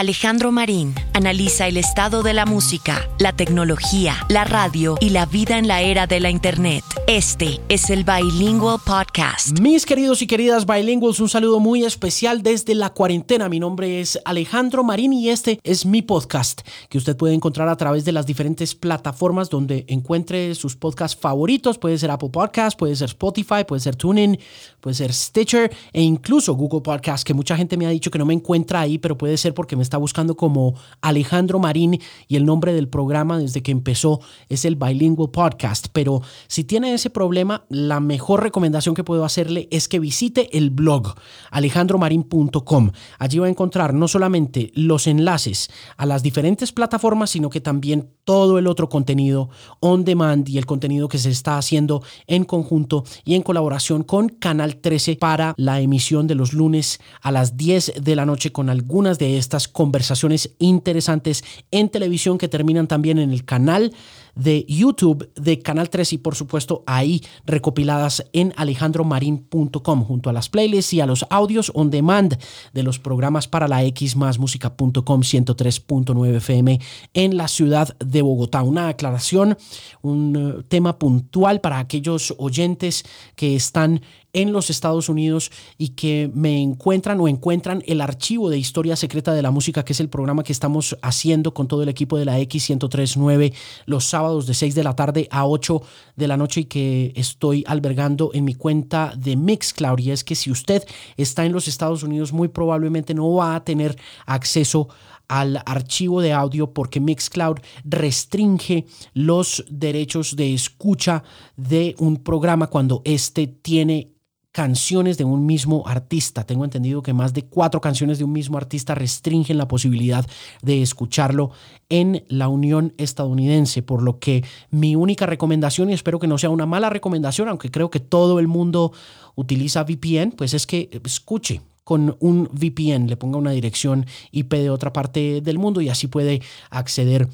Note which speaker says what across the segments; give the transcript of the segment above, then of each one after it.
Speaker 1: Alejandro Marín analiza el estado de la música, la tecnología, la radio y la vida en la era de la Internet. Este es el Bilingual Podcast.
Speaker 2: Mis queridos y queridas bilinguals, un saludo muy especial desde la cuarentena. Mi nombre es Alejandro Marín y este es mi podcast que usted puede encontrar a través de las diferentes plataformas donde encuentre sus podcasts favoritos. Puede ser Apple Podcast, puede ser Spotify, puede ser TuneIn, puede ser Stitcher e incluso Google Podcast, que mucha gente me ha dicho que no me encuentra ahí, pero puede ser porque me está buscando como Alejandro Marín y el nombre del programa desde que empezó es el Bilingual Podcast. Pero si tiene ese problema, la mejor recomendación que puedo hacerle es que visite el blog alejandromarin.com. Allí va a encontrar no solamente los enlaces a las diferentes plataformas, sino que también todo el otro contenido on demand y el contenido que se está haciendo en conjunto y en colaboración con Canal 13 para la emisión de los lunes a las 10 de la noche con algunas de estas conversaciones interesantes en televisión que terminan también en el canal de YouTube de Canal 3 y por supuesto ahí recopiladas en alejandromarin.com junto a las playlists y a los audios on demand de los programas para la X más música.com 103.9 FM en la ciudad de Bogotá. Una aclaración, un eh, tema puntual para aquellos oyentes que están en los Estados Unidos y que me encuentran o encuentran el archivo de Historia Secreta de la Música, que es el programa que estamos haciendo con todo el equipo de la X1039 los sábados de 6 de la tarde a 8 de la noche y que estoy albergando en mi cuenta de Mixcloud. Y es que si usted está en los Estados Unidos, muy probablemente no va a tener acceso al archivo de audio porque Mixcloud restringe los derechos de escucha de un programa cuando éste tiene canciones de un mismo artista. Tengo entendido que más de cuatro canciones de un mismo artista restringen la posibilidad de escucharlo en la Unión Estadounidense, por lo que mi única recomendación, y espero que no sea una mala recomendación, aunque creo que todo el mundo utiliza VPN, pues es que escuche con un VPN, le ponga una dirección IP de otra parte del mundo y así puede acceder a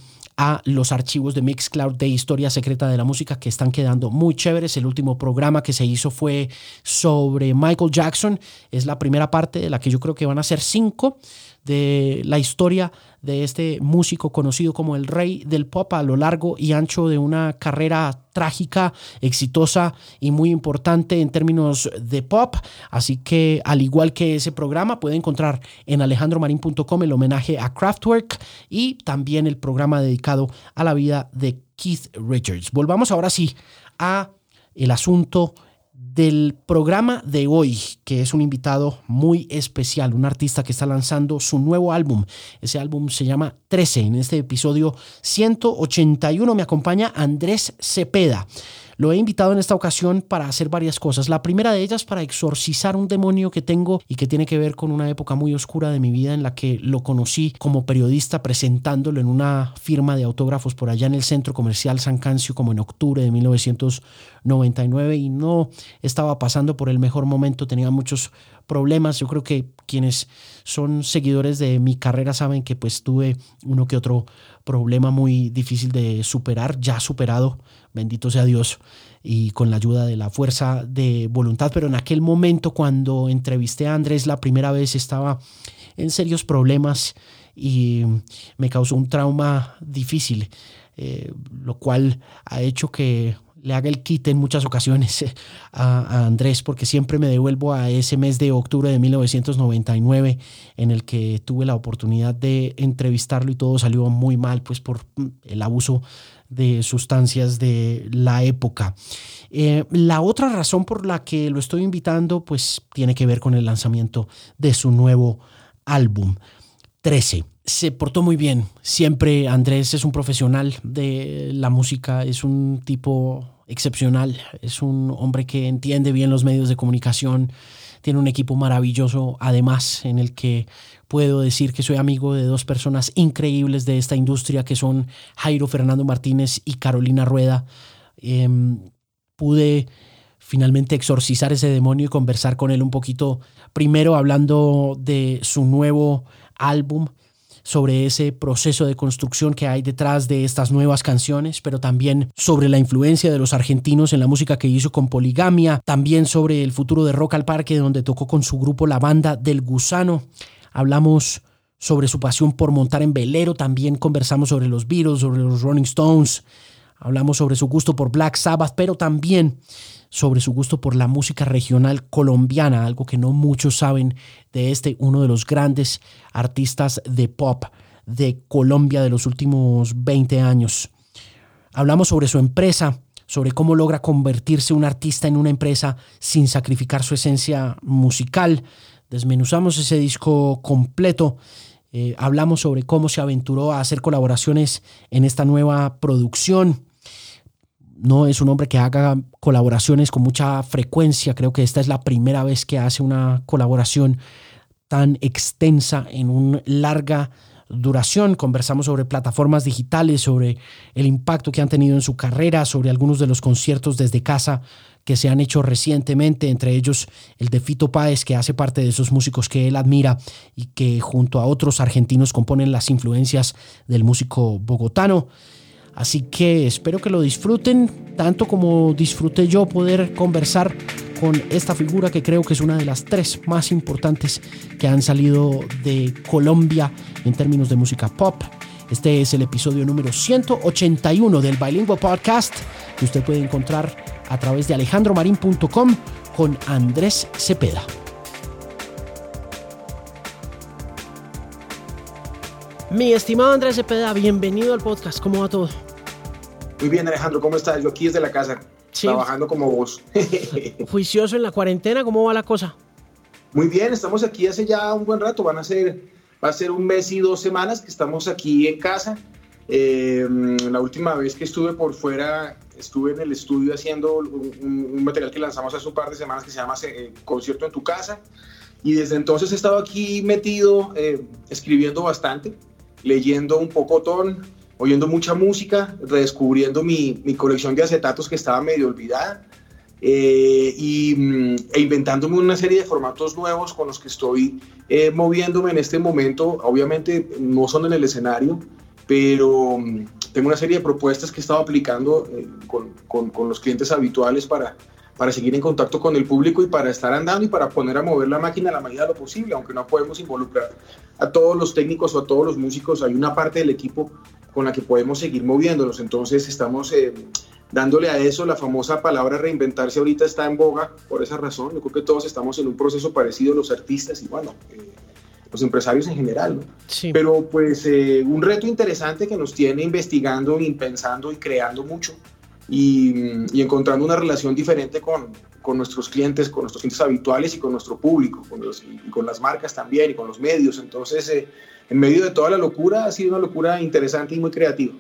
Speaker 2: los archivos de Mixcloud de Historia Secreta de la Música que están quedando muy chéveres. El último programa que se hizo fue sobre Michael Jackson. Es la primera parte de la que yo creo que van a ser cinco de la historia de este músico conocido como el rey del pop a lo largo y ancho de una carrera trágica, exitosa y muy importante en términos de pop. Así que al igual que ese programa puede encontrar en alejandromarin.com el homenaje a Kraftwerk y también el programa dedicado a la vida de Keith Richards. Volvamos ahora sí a el asunto del programa de hoy, que es un invitado muy especial, un artista que está lanzando su nuevo álbum. Ese álbum se llama 13. En este episodio 181 me acompaña Andrés Cepeda. Lo he invitado en esta ocasión para hacer varias cosas. La primera de ellas para exorcizar un demonio que tengo y que tiene que ver con una época muy oscura de mi vida en la que lo conocí como periodista presentándolo en una firma de autógrafos por allá en el centro comercial San Cancio como en octubre de 1999 y no estaba pasando por el mejor momento, tenía muchos problemas. Yo creo que quienes son seguidores de mi carrera saben que pues tuve uno que otro problema muy difícil de superar, ya superado, bendito sea Dios, y con la ayuda de la fuerza de voluntad. Pero en aquel momento cuando entrevisté a Andrés la primera vez estaba en serios problemas y me causó un trauma difícil, eh, lo cual ha hecho que le haga el quite en muchas ocasiones eh, a, Andrés, porque siempre me devuelvo a ese mes de octubre de 1999 en el que tuve la oportunidad de entrevistarlo y todo salió muy mal, pues por el abuso de sustancias de la época. Eh, la otra razón por la que lo estoy invitando, pues tiene que ver con el lanzamiento de su nuevo álbum, 13 se portó muy bien. Siempre Andrés es un profesional de la música, es un tipo excepcional, es un hombre que entiende bien los medios de comunicación, tiene un equipo maravilloso, además en el que puedo decir que soy amigo de dos personas increíbles de esta industria, que son Jairo Fernando Martínez y Carolina Rueda. Em, pude finalmente exorcizar ese demonio y conversar con él un poquito, primero hablando de su nuevo álbum, sobre ese proceso de construcción que hay detrás de estas nuevas canciones, pero también sobre la influencia de los argentinos en la música que hizo con Poligamia, también sobre el futuro de Rock al Parque, donde tocó con su grupo la banda del Gusano. Hablamos sobre su pasión por montar en velero, también conversamos sobre los Beatles, sobre los Rolling Stones, hablamos sobre su gusto por Black Sabbath, pero también sobre su gusto por la música regional colombiana, algo que no muchos saben de este, uno de los grandes artistas de pop de Colombia de los últimos 20 años. Hablamos sobre su empresa, sobre cómo logra convertirse un artista en una empresa sin sacrificar su esencia musical. Desmenuzamos ese disco completo. Eh, hablamos sobre cómo se aventuró a hacer colaboraciones en esta nueva producción. No es un hombre que haga colaboraciones con mucha frecuencia. Creo que esta es la primera vez que hace una colaboración tan extensa en una larga duración. Conversamos sobre plataformas digitales, sobre el impacto que han tenido en su carrera, sobre algunos de los conciertos desde casa que se han hecho recientemente, entre ellos el de Fito Páez, que hace parte de esos músicos que él admira y que junto a otros argentinos componen las influencias del músico bogotano. Así que espero que lo disfruten, tanto como disfruté yo poder conversar con esta figura que creo que es una de las tres más importantes que han salido de Colombia en términos de música pop. Este es el episodio número 181 del Bilingual Podcast que usted puede encontrar a través de alejandromarin.com con Andrés Cepeda. Mi estimado Andrés Cepeda, bienvenido al podcast. ¿Cómo va todo?
Speaker 3: Muy bien, Alejandro, ¿cómo estás? Yo aquí desde la casa trabajando como vos.
Speaker 2: Juicioso en la cuarentena, ¿cómo va la cosa?
Speaker 3: Muy bien, estamos aquí hace ya un buen rato, van a ser, va a ser un mes y dos semanas que estamos aquí en casa. Eh, la última vez que estuve por fuera, estuve en el estudio haciendo un, material que lanzamos hace un par de semanas que se llama eh, Concierto en tu casa. Y desde entonces he estado aquí metido, eh, escribiendo bastante, leyendo un poco ton, oyendo mucha música, redescubriendo mi, mi colección de acetatos que estaba medio olvidada eh, y, mm, e inventándome una serie de formatos nuevos con los que estoy eh, moviéndome en este momento. Obviamente no son en el escenario, pero mm, tengo una serie de propuestas que he estado aplicando eh, con, con, con, los clientes habituales para, para seguir en contacto con el público y para estar andando y para poner a mover la máquina a la medida de lo posible, aunque no podemos involucrar a todos los técnicos o a todos los músicos, hay una parte del equipo con la que podemos seguir moviéndonos. Entonces estamos eh, dándole a eso, la famosa palabra reinventarse ahorita está en boga por esa razón. Yo creo que todos estamos en un proceso parecido, los artistas y bueno, eh, los empresarios en general. Pero pues eh, un reto interesante que nos tiene investigando y pensando y creando mucho. Y, encontrando una relación diferente con, con, nuestros clientes, con nuestros clientes habituales y con nuestro público, con los, y con las marcas también y con los medios. Entonces, en medio de toda la locura, ha sido una locura interesante y muy creativa.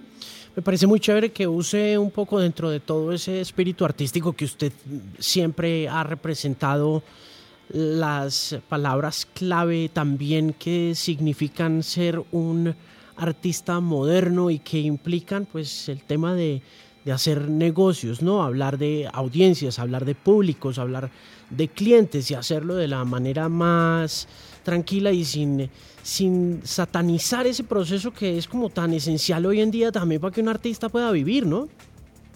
Speaker 2: Me parece muy chévere que use un poco dentro de todo ese espíritu artístico que usted siempre ha representado las palabras clave también que significan ser un artista moderno y que implican pues el tema de, de hacer negocios, ¿no? Hablar de audiencias, hablar de públicos, hablar de clientes y hacerlo de la manera más tranquila y sin sin satanizar ese proceso que es como tan esencial hoy en día también para que un artista pueda vivir, ¿no?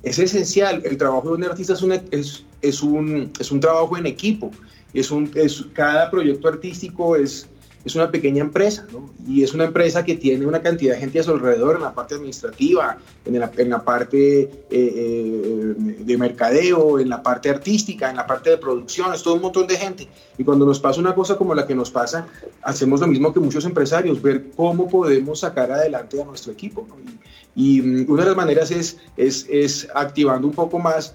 Speaker 3: Es esencial, el trabajo de un artista es, es, es, un, es un trabajo en equipo, es un, es, cada proyecto artístico es, es una pequeña empresa, ¿no? Y es una empresa que tiene una cantidad de gente a su alrededor en la parte administrativa, en la, parte eh, eh, de mercadeo, en la parte artística, en la parte de producción, es todo un montón de gente. Y cuando nos pasa una cosa como la que nos pasa, hacemos lo mismo que muchos empresarios, ver cómo podemos sacar adelante a nuestro equipo, ¿no? y, y, mm, una de las maneras es, es, es activando un poco más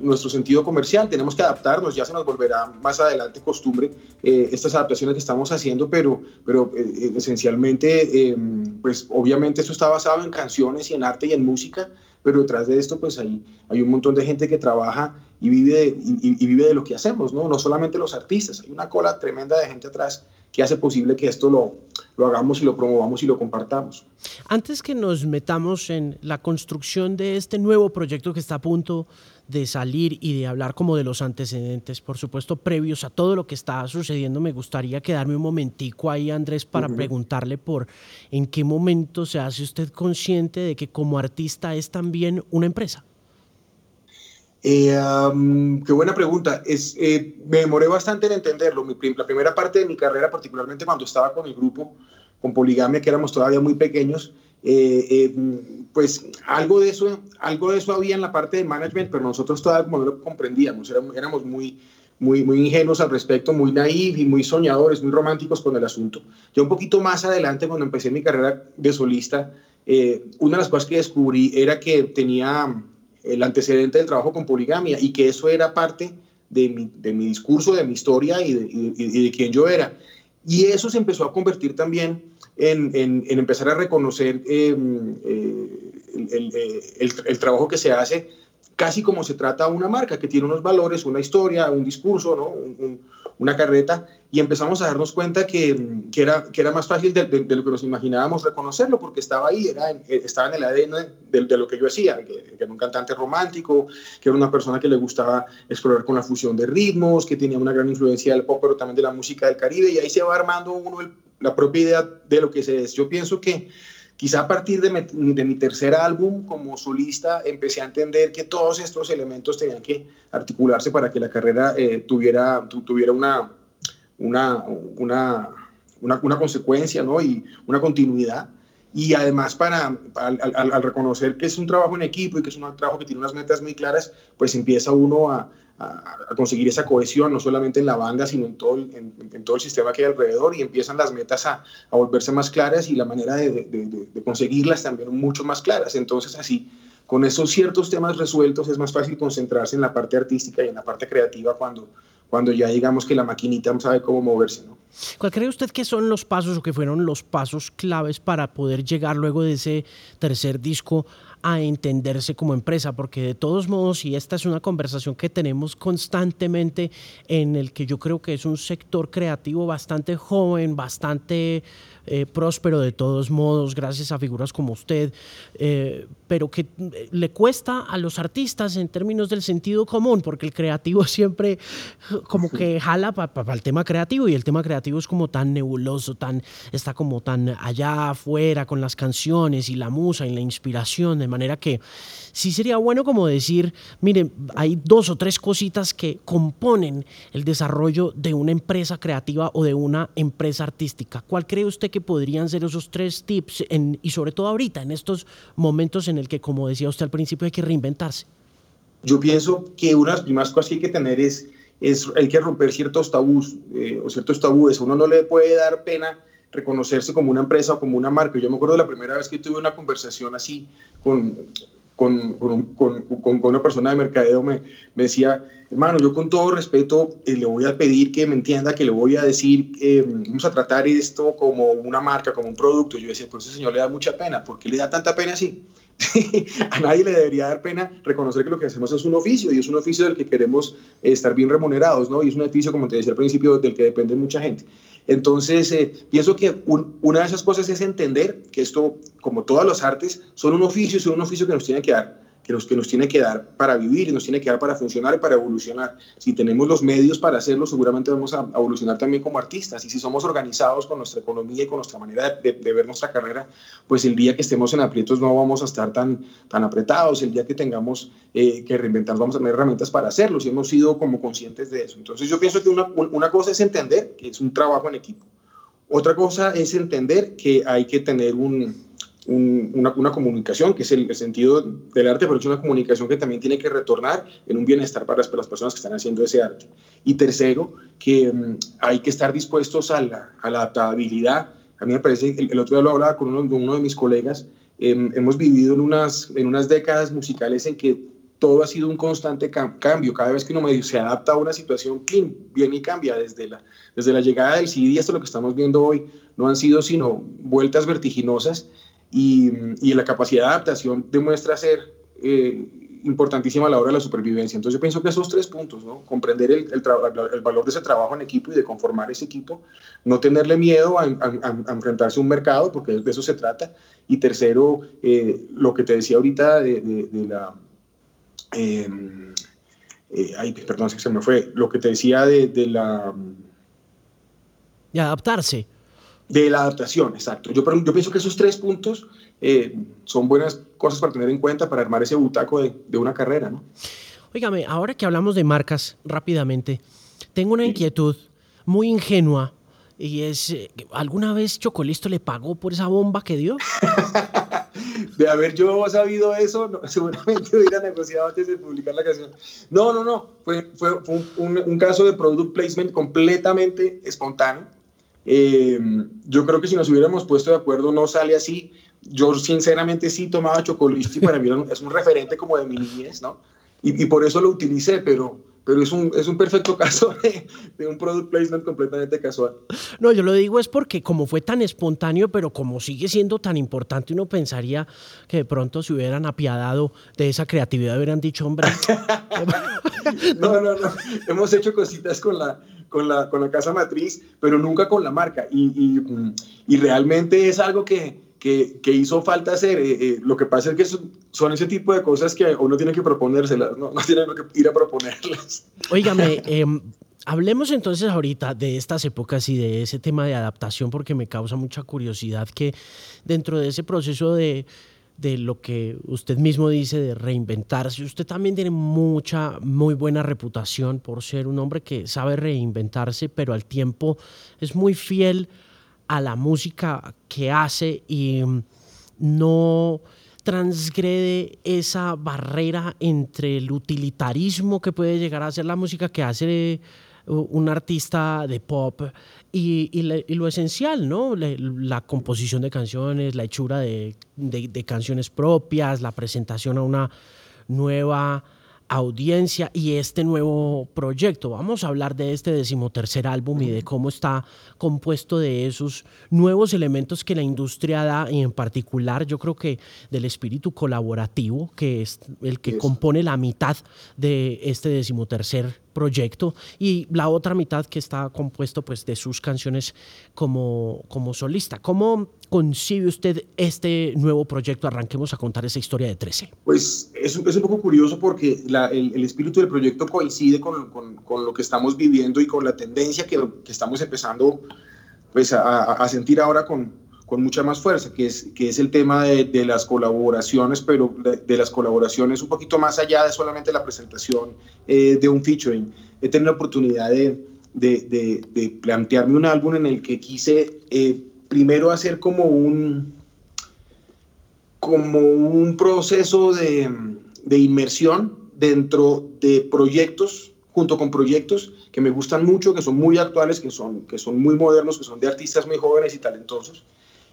Speaker 3: nuestro sentido comercial. Tenemos que adaptarnos, ya se nos volverá más adelante costumbre eh, estas adaptaciones que estamos haciendo, pero, pero eh, esencialmente, em, pues obviamente esto está basado en canciones y en arte y en música, pero detrás de esto pues hay, hay un montón de gente que trabaja y vive, de, y, vive de lo que hacemos, ¿no? no solamente los artistas, hay una cola tremenda de gente atrás que hace posible que esto lo, lo hagamos y lo promovamos y lo compartamos.
Speaker 2: Antes que nos metamos en la construcción de este nuevo proyecto que está a punto de salir y de hablar como de los antecedentes, por supuesto, previos a todo lo que está sucediendo, me gustaría quedarme un momentico ahí, Andrés, para preguntarle por en qué momento se hace usted consciente de que como artista es también una empresa.
Speaker 3: Eh, qué buena pregunta. Es, eh, me demoré bastante en entenderlo. la primera parte de mi carrera, particularmente cuando estaba con el grupo, con Poligamia, que éramos todavía muy pequeños, eh, eh, pues algo de, eso, algo de eso había en la parte de management, pero nosotros todavía no lo comprendíamos, éramos, éramos muy, muy, muy ingenuos al respecto, muy naif y muy soñadores, muy románticos con el asunto. Yo un poquito más adelante, cuando empecé mi carrera de solista, eh, una de las cosas que descubrí era que tenía el antecedente del trabajo con poligamia y que eso era parte de mi, de mi discurso, de mi historia y de, y quién yo era. Y eso se empezó a convertir también en, en, empezar a reconocer em, eh, el, el, el, trabajo que se hace casi como se trata una marca que tiene unos valores, una historia, un discurso, ¿no? Una carreta, y empezamos a darnos cuenta que, que, era, que era más fácil de, de, lo que nos imaginábamos reconocerlo, porque estaba ahí, era estaba en el ADN de, lo que yo hacía, que, que, era un cantante romántico, que era una persona que le gustaba explorar con la fusión de ritmos, que tenía una gran influencia del pop, pero también de la música del Caribe, y ahí se va armando uno la propia idea de lo que se es. Yo pienso que Quizá a partir de mi, tercer álbum como solista empecé a entender que todos estos elementos tenían que articularse para que la carrera eh, tuviera, tuviera una, una, una, una, consecuencia ¿no? y una continuidad. Y además, para, al, al, reconocer que es un trabajo en equipo y que es un trabajo que tiene unas metas muy claras, pues empieza uno a, a, conseguir esa cohesión, no solamente en la banda, sino en todo el, en, todo el sistema que hay alrededor y empiezan las metas a, volverse más claras y la manera de, conseguirlas también mucho más claras. Entonces así, con esos ciertos temas resueltos es más fácil concentrarse en la parte artística y en la parte creativa cuando, cuando ya digamos que la maquinita sabe cómo moverse.
Speaker 2: ¿Cuál cree usted que son los pasos o que fueron los pasos claves para poder llegar luego de ese tercer disco a entenderse como empresa, porque de todos modos, y esta es una conversación que tenemos constantemente en el que yo creo que es un sector creativo bastante joven, bastante eh, próspero de todos modos, gracias a figuras como usted, eh, pero que eh, le cuesta a los artistas en términos del sentido común, porque el creativo siempre como que jala para el tema creativo y el tema creativo es como tan nebuloso, tan, está como tan allá afuera con las canciones y la musa y la inspiración, de manera que sí sería bueno como decir, miren, hay dos o tres cositas que componen el desarrollo de una empresa creativa o de una empresa artística. ¿Cuál cree usted que podrían ser esos tres tips en, y sobre todo ahorita, en estos momentos en el que, como decía usted al principio, hay que reinventarse?
Speaker 3: Yo pienso que una de las primeras cosas que hay que tener es, es hay que romper ciertos tabús eh, o ciertos tabúes. Uno no le puede dar pena reconocerse como una empresa o como una marca. Yo me acuerdo de la primera vez que tuve una conversación así con, con, con, una persona de mercadeo, me, decía, hermano, yo con todo respeto eh, le voy a pedir que me entienda, que le voy a decir, eh, vamos a tratar esto como una marca, como un producto. Yo decía, pues ese señor le da mucha pena, ¿por qué le da tanta pena así? a nadie le debería dar pena reconocer que lo que hacemos es un oficio y es un oficio del que queremos estar bien remunerados, ¿no? Y es un oficio, como te decía al principio, del que depende mucha gente. Entonces, eh, pienso que una de esas cosas es entender que esto, como todas las artes, son un oficio, son un oficio que nos tiene que dar que nos, que nos tiene que dar para vivir y nos tiene que dar para funcionar y para evolucionar. Si tenemos los medios para hacerlo, seguramente vamos a evolucionar también como artistas. Y si somos organizados con nuestra economía y con nuestra manera de, ver nuestra carrera, pues el día que estemos en aprietos no vamos a estar tan, tan apretados. El día que tengamos eh, que reinventar, vamos a tener herramientas para hacerlo, si hemos sido como conscientes de eso. Entonces yo pienso que una, una cosa es entender que es un trabajo en equipo. Otra cosa es entender que hay que tener un, una, comunicación, que es el, sentido del arte, pero es una comunicación que también tiene que retornar en un bienestar para las, personas que están haciendo ese arte. Y tercero, que mm, hay que estar dispuestos a la, adaptabilidad. A mí me parece, el, otro día lo hablaba con uno, uno de mis colegas, em, hemos vivido en unas, en unas décadas musicales en que todo ha sido un constante cambio. Cada vez que uno se adapta a una situación, clean, viene y cambia. Desde la, desde la llegada del CD hasta lo que estamos viendo hoy, no han sido sino vueltas vertiginosas y, la capacidad de adaptación demuestra ser eh, importantísima a la hora de la supervivencia. Entonces yo pienso que esos tres puntos, ¿no? comprender el, el, valor de ese trabajo en equipo y de conformar ese equipo, no tenerle miedo a, enfrentarse a un mercado, porque de eso se trata, y tercero, eh, lo que te decía ahorita de, la... Em, eh, ay, perdón, se me fue. Lo que te decía de, de la...
Speaker 2: Y adaptarse.
Speaker 3: De la adaptación, exacto. Yo, yo pienso que esos tres puntos eh, son buenas cosas para tener en cuenta para armar ese butaco de, de una carrera, ¿no?
Speaker 2: Óigame, ahora que hablamos de marcas rápidamente, tengo una inquietud muy ingenua Y es, eh, ¿alguna vez Chocolisto le pagó por esa bomba que dio?
Speaker 3: de haber yo sabido eso, seguramente hubiera negociado antes de publicar la canción. No, no, no, fue, fue, un, caso de product placement completamente espontáneo. Eh, yo creo que si nos hubiéramos puesto de acuerdo no sale así. Yo sinceramente sí tomaba Chocolisto y para mí es un referente como de mi niñez, ¿no? Y, y por eso lo utilicé, pero pero es un, es un perfecto caso de, un product placement completamente casual.
Speaker 2: No, yo lo digo es porque como fue tan espontáneo, pero como sigue siendo tan importante, uno pensaría que de pronto se hubieran apiadado de esa creatividad, hubieran dicho, hombre.
Speaker 3: no, no, no. Hemos hecho cositas con la, con la, con la casa matriz, pero nunca con la marca. Y, y, y realmente es algo que, que, hizo falta hacer. Eh, eh, lo que pasa es que son, ese tipo de cosas que uno tiene que proponérselas, no, no tiene que ir a proponerlas.
Speaker 2: Óigame, em, hablemos entonces ahorita de estas épocas y de ese tema de adaptación, porque me causa mucha curiosidad que dentro de ese proceso de, de lo que usted mismo dice de reinventarse. Usted también tiene mucha, muy buena reputación por ser un hombre que sabe reinventarse, pero al tiempo es muy fiel a la música que hace y mm, no transgrede esa barrera entre el utilitarismo que puede llegar a ser la música que hace un artista de pop y, lo esencial, ¿no? La, composición de canciones, la hechura de, de canciones propias, la presentación a una nueva audiencia y este nuevo proyecto. Vamos a hablar de este decimotercer álbum y de cómo está compuesto de esos nuevos elementos que la industria da y en particular yo creo que del espíritu colaborativo que es el que compone la mitad de este decimotercer proyecto y la otra mitad que está compuesto pues de sus canciones como, como solista. ¿Cómo concibe usted este nuevo proyecto? Arranquemos a contar esa historia de 13.
Speaker 3: Pues es, es un poco curioso porque el, espíritu del proyecto coincide con, con, lo que estamos viviendo y con la tendencia que, que estamos empezando pues a, a sentir ahora con, con mucha más fuerza, que es, que es el tema de, de las colaboraciones, pero de, las colaboraciones un poquito más allá de solamente la presentación eh, de un featuring. He tenido la oportunidad de, de, plantearme un álbum en el que quise eh, primero hacer como un, como un proceso de, de inmersión dentro de proyectos, junto con proyectos que me gustan mucho, que son muy actuales, que son, que son muy modernos, que son de artistas muy jóvenes y talentosos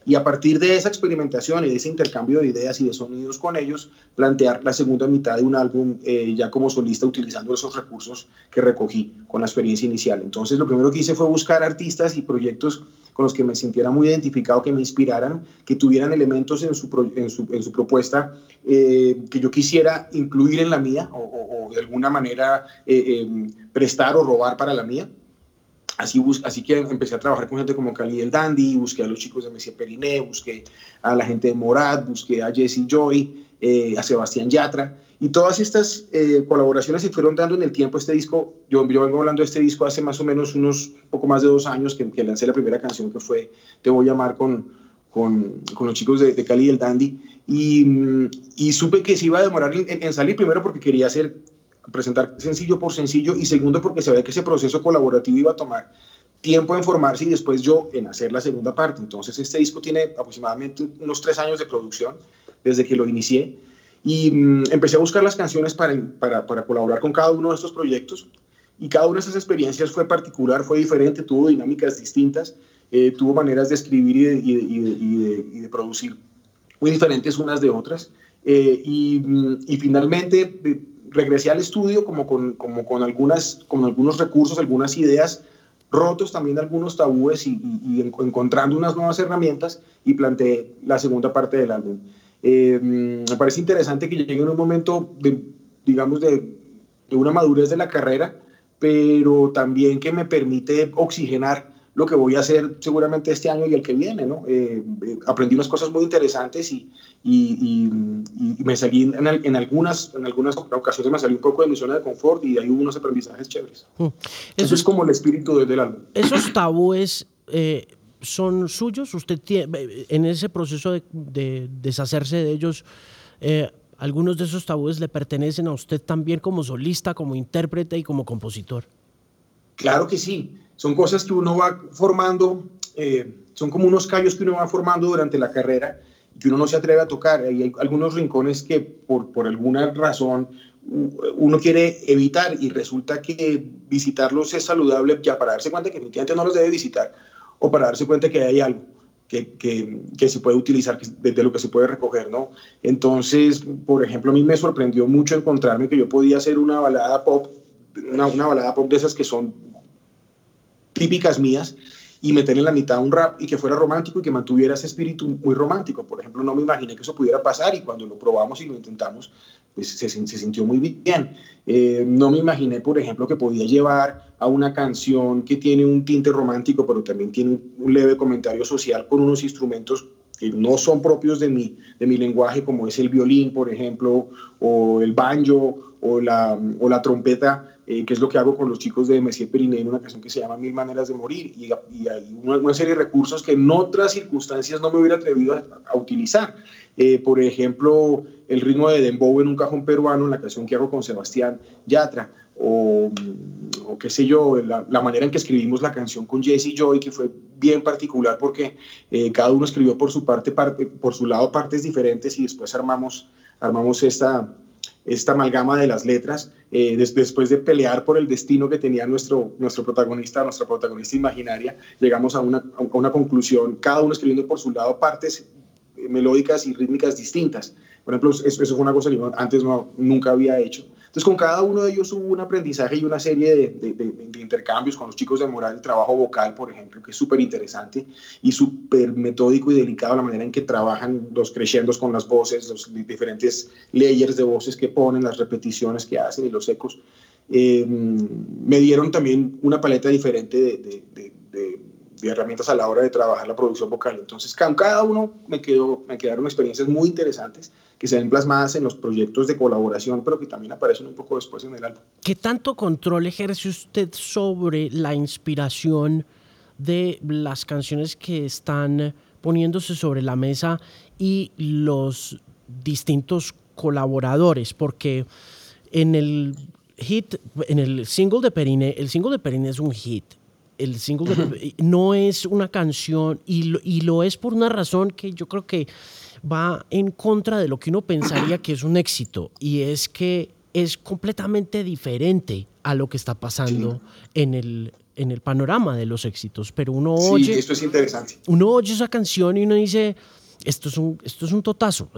Speaker 3: y a partir de esa experimentación y de ese intercambio de ideas y de sonidos con ellos, plantear la segunda mitad de un álbum eh, ya como solista utilizando esos recursos que recogí con la experiencia inicial. Entonces lo primero que hice fue buscar artistas y proyectos con los que me sintiera muy identificado, que me inspiraran, que tuvieran elementos en su, en su, en su propuesta eh, que yo quisiera incluir en la mía o, de alguna manera eh, prestar o robar para la mía. Así, así que empecé a trabajar con gente como Cali el Dandy, busqué a los chicos de Messier Periné, busqué a la gente de Morad, busqué a Jesse Joy, eh, a Sebastián Yatra, y todas estas eh, colaboraciones se fueron dando en el tiempo. Este disco, yo, yo, vengo hablando de este disco hace más o menos unos poco más de dos años que, que lancé la primera canción que fue Te voy a amar con, con, con los chicos de, Cali el Dandy, y, y, supe que se iba a demorar en salir primero porque quería hacer presentar sencillo por sencillo y segundo porque ve que ese proceso colaborativo iba a tomar tiempo en formarse y después yo en hacer la segunda parte. Entonces este disco tiene aproximadamente unos tres años de producción desde que lo inicié y mm, empecé a buscar las canciones para, para, colaborar con cada uno de estos proyectos y cada una de esas experiencias fue particular, fue diferente, tuvo dinámicas distintas, eh, tuvo maneras de escribir y de, producir muy diferentes unas de otras. Eh, mm, y, finalmente regresé al estudio como con, como con, algunas, con algunos recursos, algunas ideas, rotos también algunos tabúes y, encontrando unas nuevas herramientas y planteé la segunda parte del álbum. Eh, me parece interesante que llegue en un momento, de, digamos, de, de una madurez de la carrera, pero también que me permite oxigenar lo que voy a hacer seguramente este año y el que viene, ¿no? Eh, eh, aprendí unas cosas muy interesantes y, y, me salí en, en, algunas, en algunas ocasiones me salí un poco de mi zona de confort y hay unos aprendizajes chéveres. Mm. Eso, es como el espíritu del, álbum.
Speaker 2: Esos tabúes eh, son suyos, usted tiene, en ese proceso de, de deshacerse de ellos, algunos de esos tabúes le pertenecen a usted también como solista, como intérprete y como compositor.
Speaker 3: Claro que sí, son cosas que uno va formando, eh, son como unos callos que uno va formando durante la carrera que uno no se atreve a tocar. hay algunos rincones que por, por alguna razón uno quiere evitar y resulta que visitarlos es saludable ya para darse cuenta que definitivamente no los debe visitar o para darse cuenta que hay algo que, que, que se puede utilizar desde lo que se puede recoger, ¿no? Entonces, por ejemplo, a mí me sorprendió mucho encontrarme que yo podía hacer una balada pop, una, una balada pop de esas que son típicas mías, y meter en la mitad un rap y que fuera romántico y que mantuviera ese espíritu muy romántico. Por ejemplo, no me imaginé que eso pudiera pasar y cuando lo probamos y lo intentamos, pues se, sintió muy bien. Eh, no me imaginé, por ejemplo, que podía llevar a una canción que tiene un tinte romántico, pero también tiene un leve comentario social con unos instrumentos que no son propios de mi, de mi lenguaje, como es el violín, por ejemplo, o el banjo, o la, o la trompeta, eh, que es lo que hago con los chicos de Messier Periné en una canción que se llama Mil Maneras de Morir, y, hay una, serie de recursos que en otras circunstancias no me hubiera atrevido a, utilizar. Eh, por ejemplo, el ritmo de dembow en un cajón peruano, en la canción que hago con Sebastián Yatra, o, o qué sé yo, la, manera en que escribimos la canción con Jesse Joy, que fue bien particular porque eh, cada uno escribió por su parte, parte, por su lado partes diferentes y después armamos, armamos esta, esta amalgama de las letras, eh, después de pelear por el destino que tenía nuestro, nuestro protagonista, nuestra protagonista imaginaria, llegamos a una, a una conclusión, cada uno escribiendo por su lado partes eh, melódicas y rítmicas distintas. Por ejemplo, eso, eso fue una cosa que antes no, nunca había hecho. Entonces, con cada uno de ellos hubo un aprendizaje y una serie de, intercambios con los chicos de Moral, el trabajo vocal, por ejemplo, que es súper interesante y súper metódico y delicado la manera en que trabajan los crescendos con las voces, los diferentes layers de voces que ponen, las repeticiones que hacen y los ecos. Eh, me dieron también una paleta diferente de, de herramientas a la hora de trabajar la producción vocal. Entonces, cada uno me, quedó, me quedaron experiencias muy interesantes que se ven plasmadas en los proyectos de colaboración, pero que también aparecen un poco después en el álbum.
Speaker 2: ¿Qué tanto control ejerce usted sobre la inspiración de las canciones que están poniéndose sobre la mesa y los distintos colaboradores? Porque en el hit, en el single de Perine, el single de Perine es un hit el single no es una canción y lo, y lo es por una razón que yo creo que va en contra de lo que uno pensaría que es un éxito y es que es completamente diferente a lo que está pasando en el en el panorama de los éxitos, pero uno oye
Speaker 3: esto es interesante.
Speaker 2: Uno oye esa canción y uno dice, esto es un, esto es un totazo.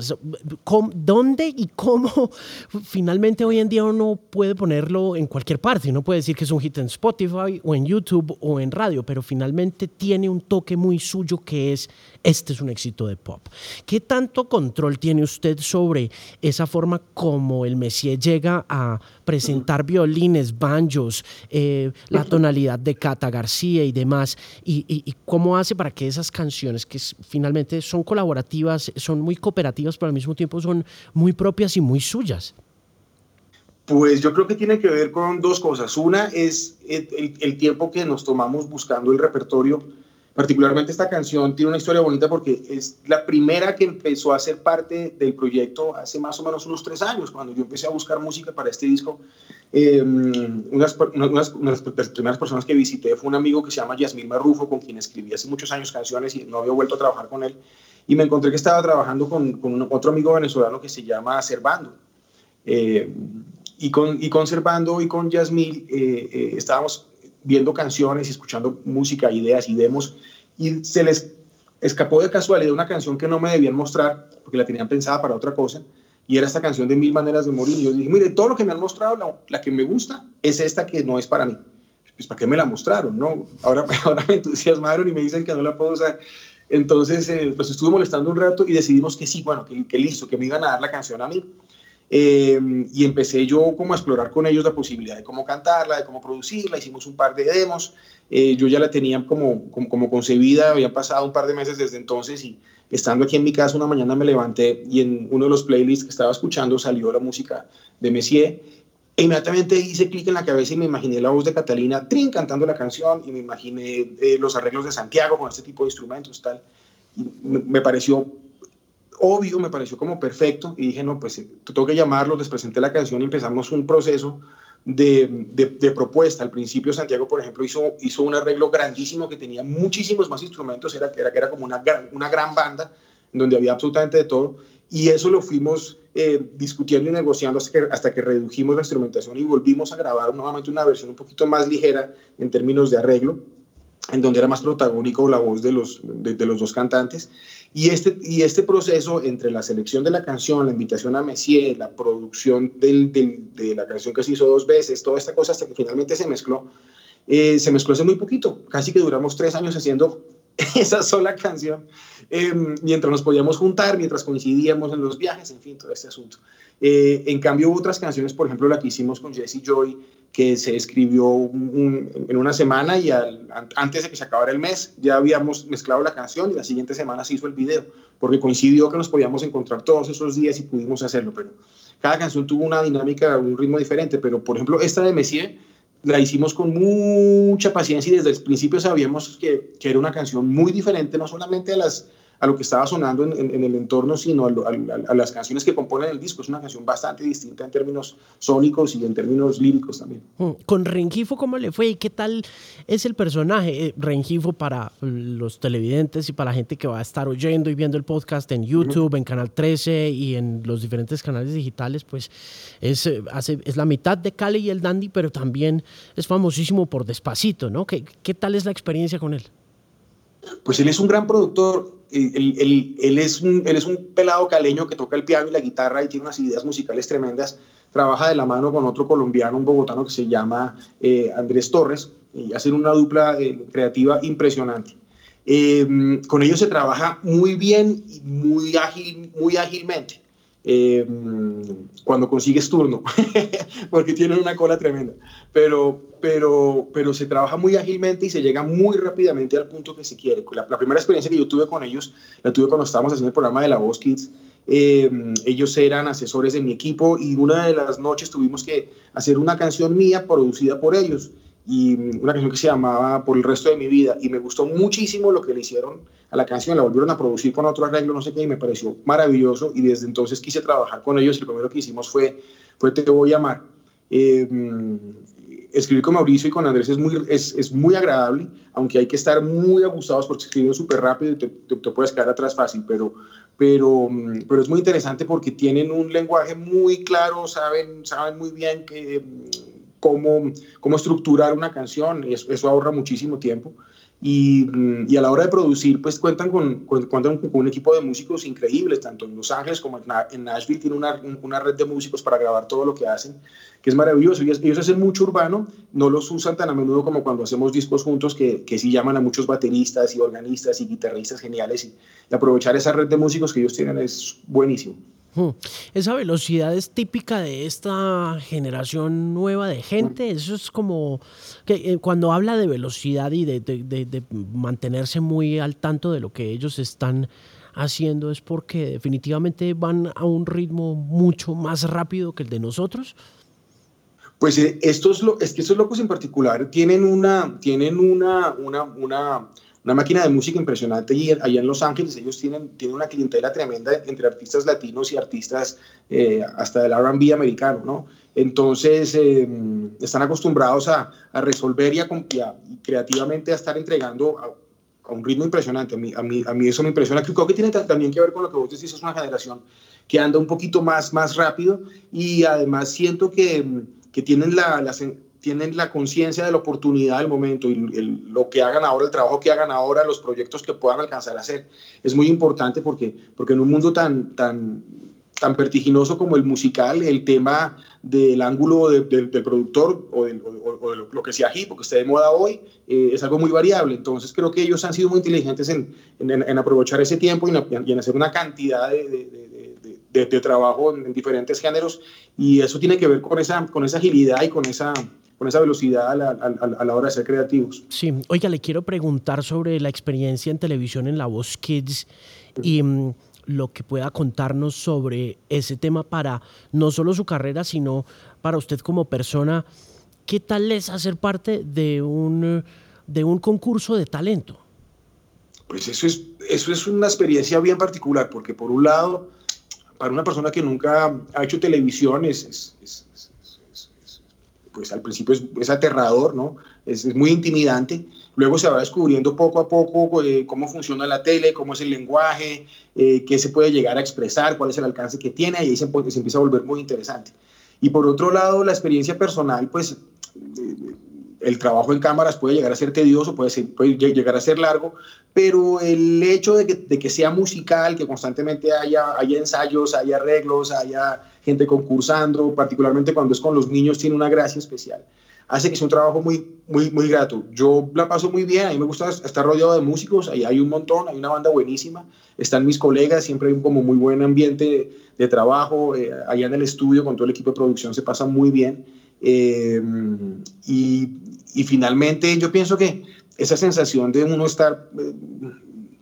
Speaker 2: ¿Dónde y cómo finalmente hoy en día uno puede ponerlo en cualquier parte? Uno puede decir que es un hit en Spotify o en YouTube o en radio, pero finalmente tiene un toque muy suyo que es, este es un éxito de pop. ¿Qué tanto control tiene usted sobre esa forma como el Messier llega a presentar violines, banjos, eh, la tonalidad de Cata García y demás? Y, y cómo hace para que esas canciones que finalmente son colaborativas son muy cooperativas, pero al mismo tiempo son muy propias y muy suyas.
Speaker 3: Pues yo creo que tiene que ver con dos cosas. Una es el, tiempo que nos tomamos buscando el repertorio. Particularmente esta canción tiene una historia bonita porque es la primera que empezó a ser parte del proyecto hace más o menos unos tres años, cuando yo empecé a buscar música para este disco. Em, unas, unas, de las primeras personas que visité fue un amigo que se llama Yasmín Marrufo, con quien escribí hace muchos años canciones y no había vuelto a trabajar con él y me encontré que estaba trabajando con, con otro amigo venezolano que se llama Servando. Eh, y, con, y con Servando y con Yasmil eh, eh, estábamos viendo canciones y escuchando música, ideas y demos, y se les escapó de casualidad una canción que no me debían mostrar, porque la tenían pensada para otra cosa, y era esta canción de Mil Maneras de Morir. Y yo dije, mire, todo lo que me han mostrado, la, la que me gusta es esta que no es para mí. Pues, ¿para qué me la mostraron? No? Ahora, ahora me entusiasmaron y me dicen que no la puedo usar. Entonces, eh, pues estuve molestando un rato y decidimos que sí, bueno, que, listo, que me iban a dar la canción a mí. Eh, y empecé yo como a explorar con ellos la posibilidad de cómo cantarla, de cómo producirla, hicimos un par de demos, eh, yo ya la tenía como, como, concebida, había pasado un par de meses desde entonces y estando aquí en mi casa una mañana me levanté y en uno de los playlists que estaba escuchando salió la música de Messier e inmediatamente hice clic en la cabeza y me imaginé la voz de Catalina Trin cantando la canción y me imaginé eh, los arreglos de Santiago con este tipo de instrumentos tal. Y me, pareció obvio, me pareció como perfecto y dije, no, pues tengo que llamarlos, les presenté la canción y empezamos un proceso de, de, propuesta. Al principio Santiago, por ejemplo, hizo, hizo un arreglo grandísimo que tenía muchísimos más instrumentos, era, era, era como una gran, una gran banda donde había absolutamente de todo. Y eso lo fuimos eh, discutiendo y negociando hasta que, hasta que redujimos la instrumentación y volvimos a grabar nuevamente una versión un poquito más ligera en términos de arreglo, en donde era más protagónico la voz de los, de, los dos cantantes. Y este, y este proceso entre la selección de la canción, la invitación a Messier, la producción del, de la canción que se hizo dos veces, toda esta cosa hasta que finalmente se mezcló, eh, se mezcló hace muy poquito. Casi que duramos tres años haciendo esa sola canción, em, mientras nos podíamos juntar, mientras coincidíamos en los viajes, en fin, todo este asunto. Eh, en cambio, otras canciones, por ejemplo, la que hicimos con Jesse Joy, que se escribió en una semana y antes de que se acabara el mes ya habíamos mezclado la canción y la siguiente semana se hizo el video, porque coincidió que nos podíamos encontrar todos esos días y pudimos hacerlo, pero cada canción tuvo una dinámica, un ritmo diferente, pero por ejemplo, esta de Messier la hicimos con mucha paciencia y desde el principio sabíamos que, que, era una canción muy diferente, no solamente a las a lo que estaba sonando en, el entorno, sino a, las canciones que componen el disco. Es una canción bastante distinta en términos sónicos y en términos líricos también.
Speaker 2: Mm, con Rengifo, ¿cómo le fue? ¿Y qué tal es el personaje? Eh, Rengifo para los televidentes y para la gente que va a estar oyendo y viendo el podcast en YouTube, en Canal 13 y en los diferentes canales digitales, pues es, eh, hace, es la mitad de Cali y el Dandy, pero también es famosísimo por Despacito, ¿no? ¿Qué, qué tal es la experiencia con él?
Speaker 3: Pues él es un gran productor él, es un, pelado caleño que toca el piano y la guitarra y tiene unas ideas musicales tremendas. Trabaja de la mano con otro colombiano, un bogotano que se llama eh, Andrés Torres, y hacen una dupla eh, creativa impresionante. Eh, con ellos se trabaja muy bien y muy, ágil, muy ágilmente. Cuando consigues turno, porque tienen una cola tremenda. Pero, pero, pero se trabaja muy ágilmente y se llega muy rápidamente al punto que se quiere. La, primera experiencia que yo tuve con ellos, la tuve cuando estábamos haciendo el programa de La Voz Kids. Eh, ellos eran asesores de mi equipo y una de las noches tuvimos que hacer una canción mía producida por ellos y una canción que se llamaba Por el resto de mi vida y me gustó muchísimo lo que le hicieron a la canción, la volvieron a producir con otro arreglo, no sé qué, y me pareció maravilloso y desde entonces quise trabajar con ellos lo primero que hicimos fue, fue Te voy a amar. Eh, escribir con Mauricio y con Andrés es muy, es, es muy agradable, aunque hay que estar muy abusados porque escriben súper rápido y te, te, puedes quedar atrás fácil, pero, pero, pero es muy interesante porque tienen un lenguaje muy claro, saben, saben muy bien que, cómo, cómo estructurar una canción, y eso ahorra muchísimo tiempo. Mm, y, a la hora de producir, pues cuentan con, cuentan con un equipo de músicos increíbles, tanto en Los Ángeles como en Nashville, tiene una, una, red de músicos para grabar todo lo que hacen, que es maravilloso. Ellos, ellos hacen mucho urbano, no los usan tan a menudo como cuando hacemos discos juntos, que, que sí llaman a muchos bateristas y organistas y guitarristas geniales, y aprovechar esa red de músicos que ellos tienen es buenísimo.
Speaker 2: Esa velocidad es típica de esta generación nueva de gente. Eso es como que eh, cuando habla de velocidad y de, mantenerse muy al tanto de lo que ellos están haciendo es porque definitivamente van a un ritmo mucho más rápido que el de nosotros.
Speaker 3: Pues eh, estos, es que estos locos en particular tienen una, tienen una, una, una una máquina de música impresionante y allá en Los Ángeles ellos tienen, tienen una clientela tremenda entre artistas latinos y artistas eh, hasta del R&B americano, ¿no? Entonces eh, están acostumbrados a, a resolver y, a, y, creativamente a estar entregando a, un ritmo impresionante. A mí, a, mí, a mí eso me impresiona. Creo que tiene también que ver con lo que vos decís, es una generación que anda un poquito más, más rápido y además siento que, que tienen la, la tienen la conciencia de la oportunidad del momento y lo que hagan ahora, el trabajo que hagan ahora, los proyectos que puedan alcanzar a hacer. Es muy importante porque, porque en un mundo tan, tan, tan vertiginoso como el musical, el tema del ángulo del productor o, de lo, que sea hip, porque esté de moda hoy, eh, es algo muy variable. Entonces creo que ellos han sido muy inteligentes en, en, aprovechar ese tiempo y en, hacer una cantidad de, de, trabajo en, diferentes géneros y eso tiene que ver con esa, con esa agilidad y con esa con esa velocidad a la, hora de ser creativos.
Speaker 2: Sí, oiga, le quiero preguntar sobre la experiencia en televisión en La Voz Kids y mm, lo que pueda contarnos sobre ese tema para no solo su carrera, sino para usted como persona. ¿Qué tal es hacer parte de un, de un concurso de talento?
Speaker 3: Pues eso es, eso es una experiencia bien particular, porque por un lado, para una persona que nunca ha hecho televisión, es, es pues al principio es, aterrador, ¿no? Es, muy intimidante. Luego se va descubriendo poco a poco eh, cómo funciona la tele, cómo es el lenguaje, eh, qué se puede llegar a expresar, cuál es el alcance que tiene, y ahí se, se empieza a volver muy interesante. Y por otro lado, la experiencia personal, pues el trabajo en cámaras puede llegar a ser tedioso, puede, ser, puede llegar a ser largo, pero el hecho de que, de que, sea musical, que constantemente haya, haya ensayos, haya arreglos, haya gente concursando, particularmente cuando es con los niños, tiene una gracia especial. Hace que sea un trabajo muy, muy, muy grato. Yo la paso muy bien, a mí me gusta estar rodeado de músicos, ahí hay un montón, hay una banda buenísima, están mis colegas, siempre hay un como muy buen ambiente de trabajo, eh, allá en el estudio con todo el equipo de producción se pasa muy bien. Eh, y, y, finalmente yo pienso que esa sensación de uno estar eh,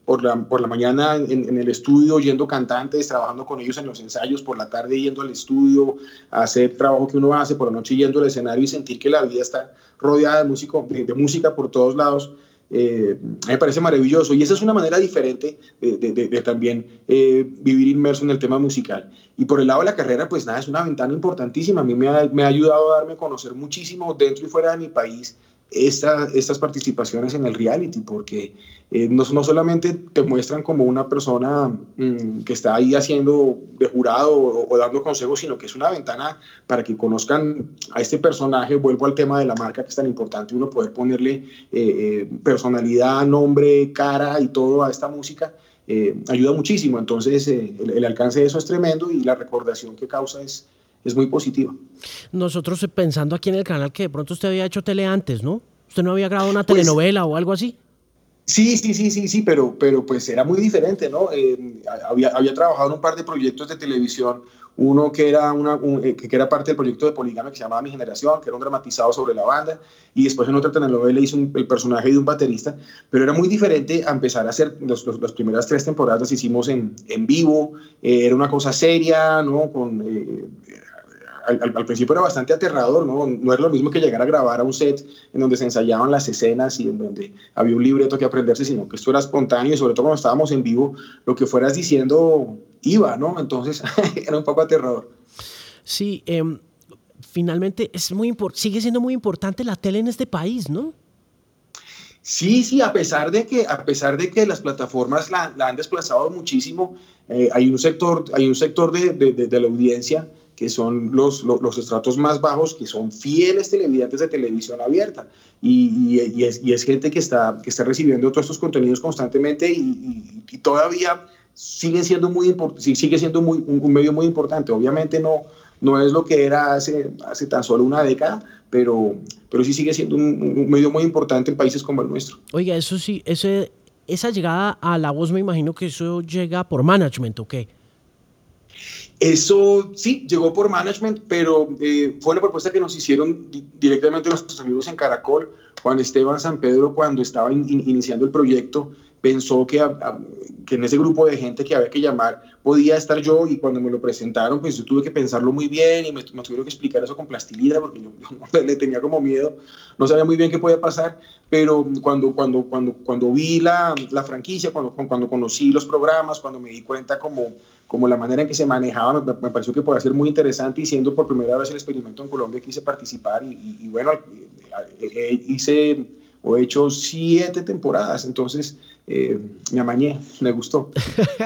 Speaker 3: por, la, por la mañana en, el estudio oyendo cantantes, trabajando con ellos en los ensayos, por la tarde yendo al estudio hacer trabajo que uno hace, por la noche yendo al escenario y sentir que la vida está rodeada de, músico, de música por todos lados eh, me parece maravilloso y esa es una manera diferente de, también eh, vivir inmerso en el tema musical. Y por el lado de la carrera, pues nada, es una ventana importantísima. A mí me ha, me ha ayudado a darme a conocer muchísimo dentro y fuera de mi país estas participaciones en el reality, porque eh, no, no, solamente te muestran como una persona mm, que está ahí haciendo de jurado o, dando consejos, sino que es una ventana para que conozcan a este personaje. Vuelvo al tema de la marca, que es tan importante, uno poder ponerle eh, eh, personalidad, nombre, cara y todo a esta música. ayuda muchísimo, entonces el, el alcance de eso es tremendo y la recordación que causa es, es muy positiva.
Speaker 2: Nosotros pensando aquí en el canal que de pronto usted había hecho tele antes, ¿no? ¿Usted no había grabado una pues telenovela o algo así?
Speaker 3: Sí, sí, sí, sí, sí, pero, pero pues era muy diferente, ¿no? Eh, había, había trabajado en un par de proyectos de televisión, uno que era, una, eh, que era parte del proyecto de Poligamia que se llamaba Mi Generación, que era un dramatizado sobre la banda, y después en otra telenovela hizo el personaje de un baterista, pero era muy diferente a empezar a hacer, los, las primeras tres temporadas las hicimos en, en vivo, eh, era una cosa seria, ¿no? Con al, principio era bastante aterrador, ¿no? No era lo mismo que llegar a grabar a un set en donde se ensayaban las escenas y en donde había un libreto que aprenderse, sino que esto era espontáneo y sobre todo cuando estábamos en vivo, lo que fueras diciendo iba, ¿no? Entonces era un poco aterrador.
Speaker 2: Sí, em, finalmente es muy sigue siendo muy importante la tele en este país, ¿no?
Speaker 3: Sí, sí, a pesar de que, a pesar de que las plataformas la, han desplazado muchísimo, eh, hay un sector, hay un sector de, de, de la audiencia que son los, los, estratos más bajos, que son fieles televidentes de televisión abierta. Y, y, es, y, es, gente que está, que está recibiendo todos estos contenidos constantemente y, y todavía sigue siendo, muy, sigue siendo muy, un, medio muy importante. Obviamente no, no es lo que era hace, hace tan solo una década, pero, pero sí sigue siendo un, medio muy importante en países como el nuestro.
Speaker 2: Oiga, eso sí, ese, esa llegada a la voz me imagino que eso llega por management, ¿o qué?
Speaker 3: Eso sí, llegó por management, pero eh, fue una propuesta que nos hicieron directamente nuestros amigos en Caracol. Juan Esteban San Pedro, cuando estaba iniciando el proyecto, pensó que, que, en ese grupo de gente que había que llamar podía estar yo y cuando me lo presentaron pues yo tuve que pensarlo muy bien y me, tuvieron que explicar eso con plastilina porque yo, le tenía como miedo, no sabía muy bien qué podía pasar, pero cuando, cuando, cuando, cuando vi la, la franquicia, cuando, cuando conocí los programas, cuando me di cuenta como, como la manera en que se manejaba, me, pareció que podía ser muy interesante y siendo por primera vez el experimento en Colombia quise participar y, bueno, eh, eh, hice o he hecho siete temporadas, entonces eh, me amañé, me gustó.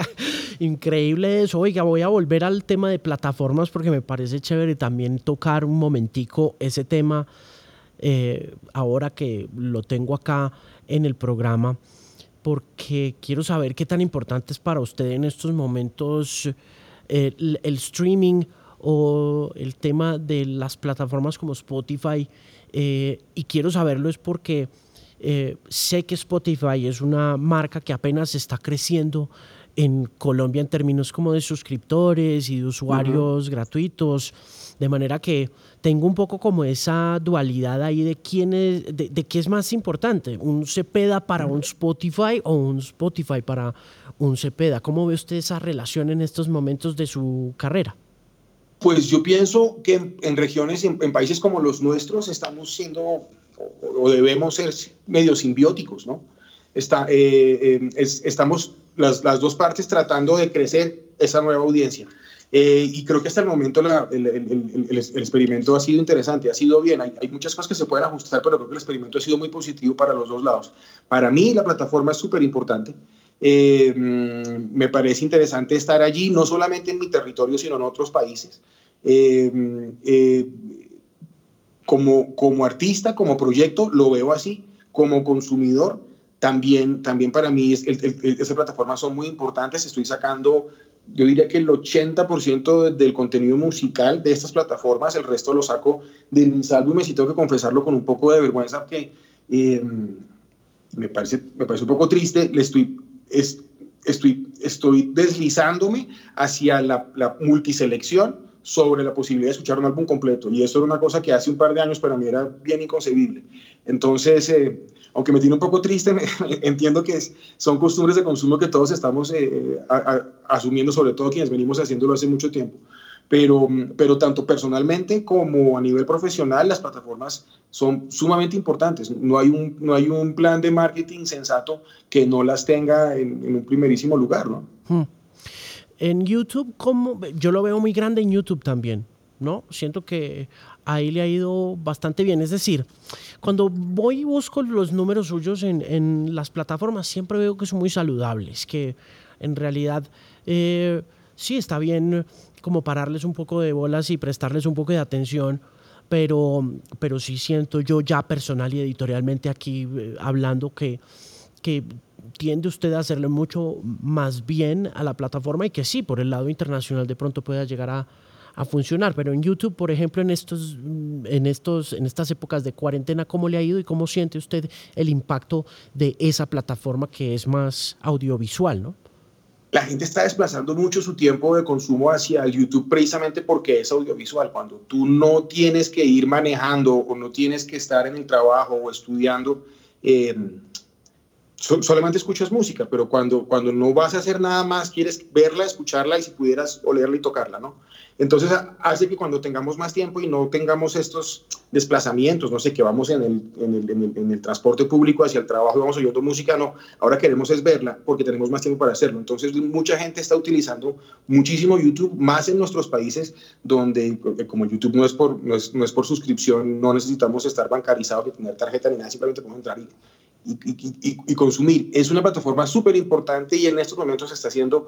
Speaker 2: Increíble eso. Oiga, voy a volver al tema de plataformas porque me parece chévere también tocar un momentico ese tema eh, ahora que lo tengo acá en el programa porque quiero saber qué tan importante es para usted en estos momentos eh, el, streaming o el tema de las plataformas como Spotify. y quiero saberlo es porque eh, sé que Spotify es una marca que apenas está creciendo en Colombia en términos como de suscriptores y de usuarios gratuitos, de manera que tengo un poco como esa dualidad ahí de quién es, de, qué es más importante, un Cepeda para un Spotify o un Spotify para un Cepeda. ¿Cómo ve usted esa relación en estos momentos de su carrera?
Speaker 3: Pues yo pienso que en, regiones, en, países como los nuestros, estamos siendo o, debemos ser medio simbióticos, ¿no? Eh, eh, estamos las, dos partes tratando de crecer esa nueva audiencia. Eh, y creo que hasta el momento el, experimento ha sido interesante, ha sido bien. Hay, muchas cosas que se pueden ajustar, pero creo que el experimento ha sido muy positivo para los dos lados. Para mí la plataforma es súper importante. Eh, mm, me parece interesante estar allí, no solamente en mi territorio, sino en otros países. Eh, mm, como, como artista, como proyecto, lo veo así. Como consumidor, también, también para mí es, esas plataformas son muy importantes. Estoy sacando yo diría que el 80% del contenido musical de estas plataformas, el resto lo saco de mis álbumes y tengo que confesarlo con un poco de vergüenza que eh, me, parece, me parece un poco triste, le estoy, es, estoy, estoy deslizándome hacia la, la, multiselección sobre la posibilidad de escuchar un álbum completo y eso era una cosa que hace un par de años para mí era bien inconcebible. Entonces, eh, aunque me tiene un poco triste, entiendo que son costumbres de consumo que todos estamos eh, asumiendo, sobre todo quienes venimos haciéndolo hace mucho tiempo. Pero, pero tanto personalmente como a nivel profesional, las plataformas son sumamente importantes. No hay un, no hay un plan de marketing sensato que no las tenga en, un primerísimo lugar. ¿no? Hmm.
Speaker 2: En YouTube, como yo lo veo muy grande en YouTube también. ¿no? Siento que ahí le ha ido bastante bien. Es decir, cuando voy y busco los números suyos en, las plataformas, siempre veo que son muy saludables, que en realidad eh, sí está bien como pararles un poco de bolas y prestarles un poco de atención, pero, pero sí siento yo ya personal y editorialmente aquí eh, hablando que, que tiende usted a hacerle mucho más bien a la plataforma y que sí, por el lado internacional de pronto pueda llegar a, a funcionar. Pero en YouTube, por ejemplo, en, estos, en, estos, en estas épocas de cuarentena, ¿cómo le ha ido y cómo siente usted el impacto de esa plataforma que es más audiovisual, no?
Speaker 3: La gente está desplazando mucho su tiempo de consumo hacia el YouTube precisamente porque es audiovisual. Cuando tú no tienes que ir manejando o no tienes que estar en el trabajo o estudiando, eh, solamente escuchas música, pero cuando, cuando no vas a hacer nada más, quieres verla, escucharla y si pudieras olerla y tocarla, ¿no? Entonces hace que cuando tengamos más tiempo y no tengamos estos desplazamientos, no sé, que vamos en el, en el, en el, transporte público hacia el trabajo y vamos oyendo música, no, ahora queremos es verla porque tenemos más tiempo para hacerlo. Entonces mucha gente está utilizando muchísimo YouTube, más en nuestros países donde como YouTube no es por, no es, no es por suscripción, no necesitamos estar bancarizados, ni tener tarjeta ni nada, simplemente podemos entrar y y, consumir. Es una plataforma súper importante y en estos momentos está siendo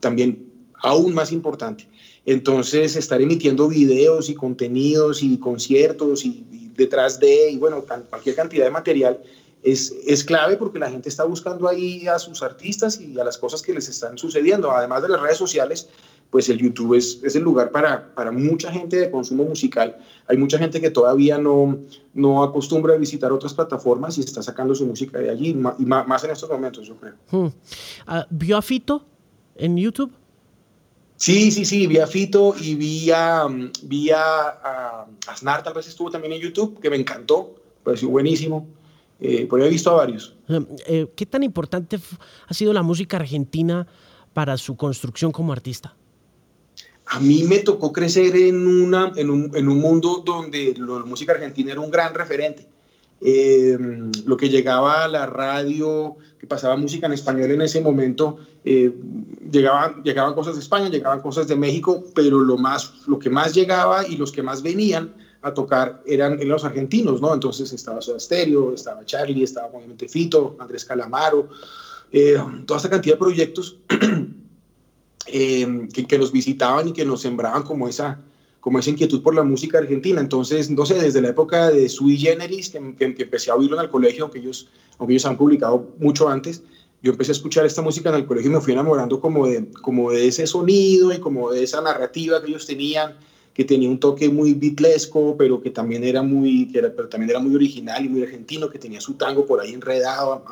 Speaker 3: también aún más importante. Entonces, estar emitiendo videos y contenidos y conciertos y, detrás de, y bueno, cualquier cantidad de material es, es, clave porque la gente está buscando ahí a sus artistas y a las cosas que les están sucediendo. Además de las redes sociales, pues el YouTube es, es, el lugar para, para mucha gente de consumo musical. Hay mucha gente que todavía no, no acostumbra a visitar otras plataformas y está sacando su música de allí, y más, en estos momentos, yo creo. Hmm.
Speaker 2: Ah, ¿Vio a Fito en YouTube?
Speaker 3: Sí, sí, sí, vi a Fito y vi a, vi a, Aznar, tal vez estuvo también en YouTube, que me encantó, pareció buenísimo. Eh, por ahí he visto a varios.
Speaker 2: Eh, eh, ¿Qué tan importante ha sido la música argentina para su construcción como artista?
Speaker 3: A mí me tocó crecer en, una, en, un, en un mundo donde la música argentina era un gran referente. Eh, lo que llegaba a la radio, que pasaba música en español en ese momento, eh, llegaban, llegaban cosas de España, llegaban cosas de México, pero lo, más, lo que más llegaba y los que más venían a tocar eran, los argentinos, ¿no? Entonces estaba Soda Stereo, estaba Charlie, estaba obviamente Fito, Andrés Calamaro, eh, toda esta cantidad de proyectos Em, que, que, nos visitaban y que nos sembraban como esa, como esa inquietud por la música argentina. Entonces, no sé, desde la época de Sui Generis, que, que, empecé a oírlo en el colegio, aunque ellos, aunque ellos han publicado mucho antes, yo empecé a escuchar esta música en el colegio y me fui enamorando como de, como de ese sonido y como de esa narrativa que ellos tenían que tenía un toque muy beatlesco, pero que también era muy, que era, pero también era muy original y muy argentino, que tenía su tango por ahí enredado,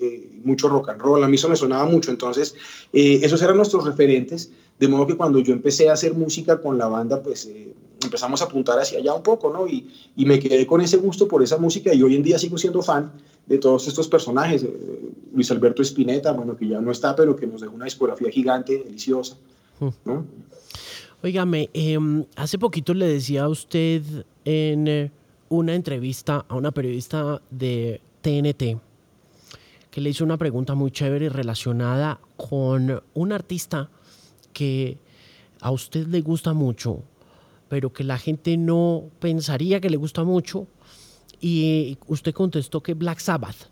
Speaker 3: eh, mucho rock and roll, a mí eso me sonaba mucho, entonces eh, esos eran nuestros referentes, de modo que cuando yo empecé a hacer música con la banda, pues eh, empezamos a apuntar hacia allá un poco, ¿no? Y, y, me quedé con ese gusto por esa música y hoy en día sigo siendo fan de todos estos personajes, Luis Alberto Spinetta, bueno, que ya no está, pero que nos dejó una discografía gigante, deliciosa, ¿no?
Speaker 2: Óigame, em, hace poquito le decía a usted en eh, una entrevista a una periodista de TNT que le hizo una pregunta muy chévere relacionada con un artista que a usted le gusta mucho, pero que la gente no pensaría que le gusta mucho, y usted contestó que Black Sabbath.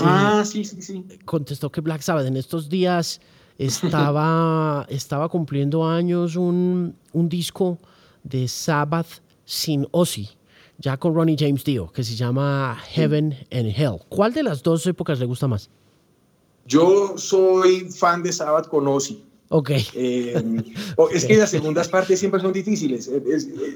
Speaker 3: Ah, sí, sí, sí.
Speaker 2: Contestó que Black Sabbath en estos días estaba, estaba cumpliendo años un, un disco de Sabbath sin Ozzy, ya con Ronnie James Dio, que se llama Heaven and Hell. ¿Cuál de las dos épocas le gusta más?
Speaker 3: Yo soy fan de Sabbath con Ozzy.
Speaker 2: Ok.
Speaker 3: Eh, es que las segundas partes siempre son difíciles.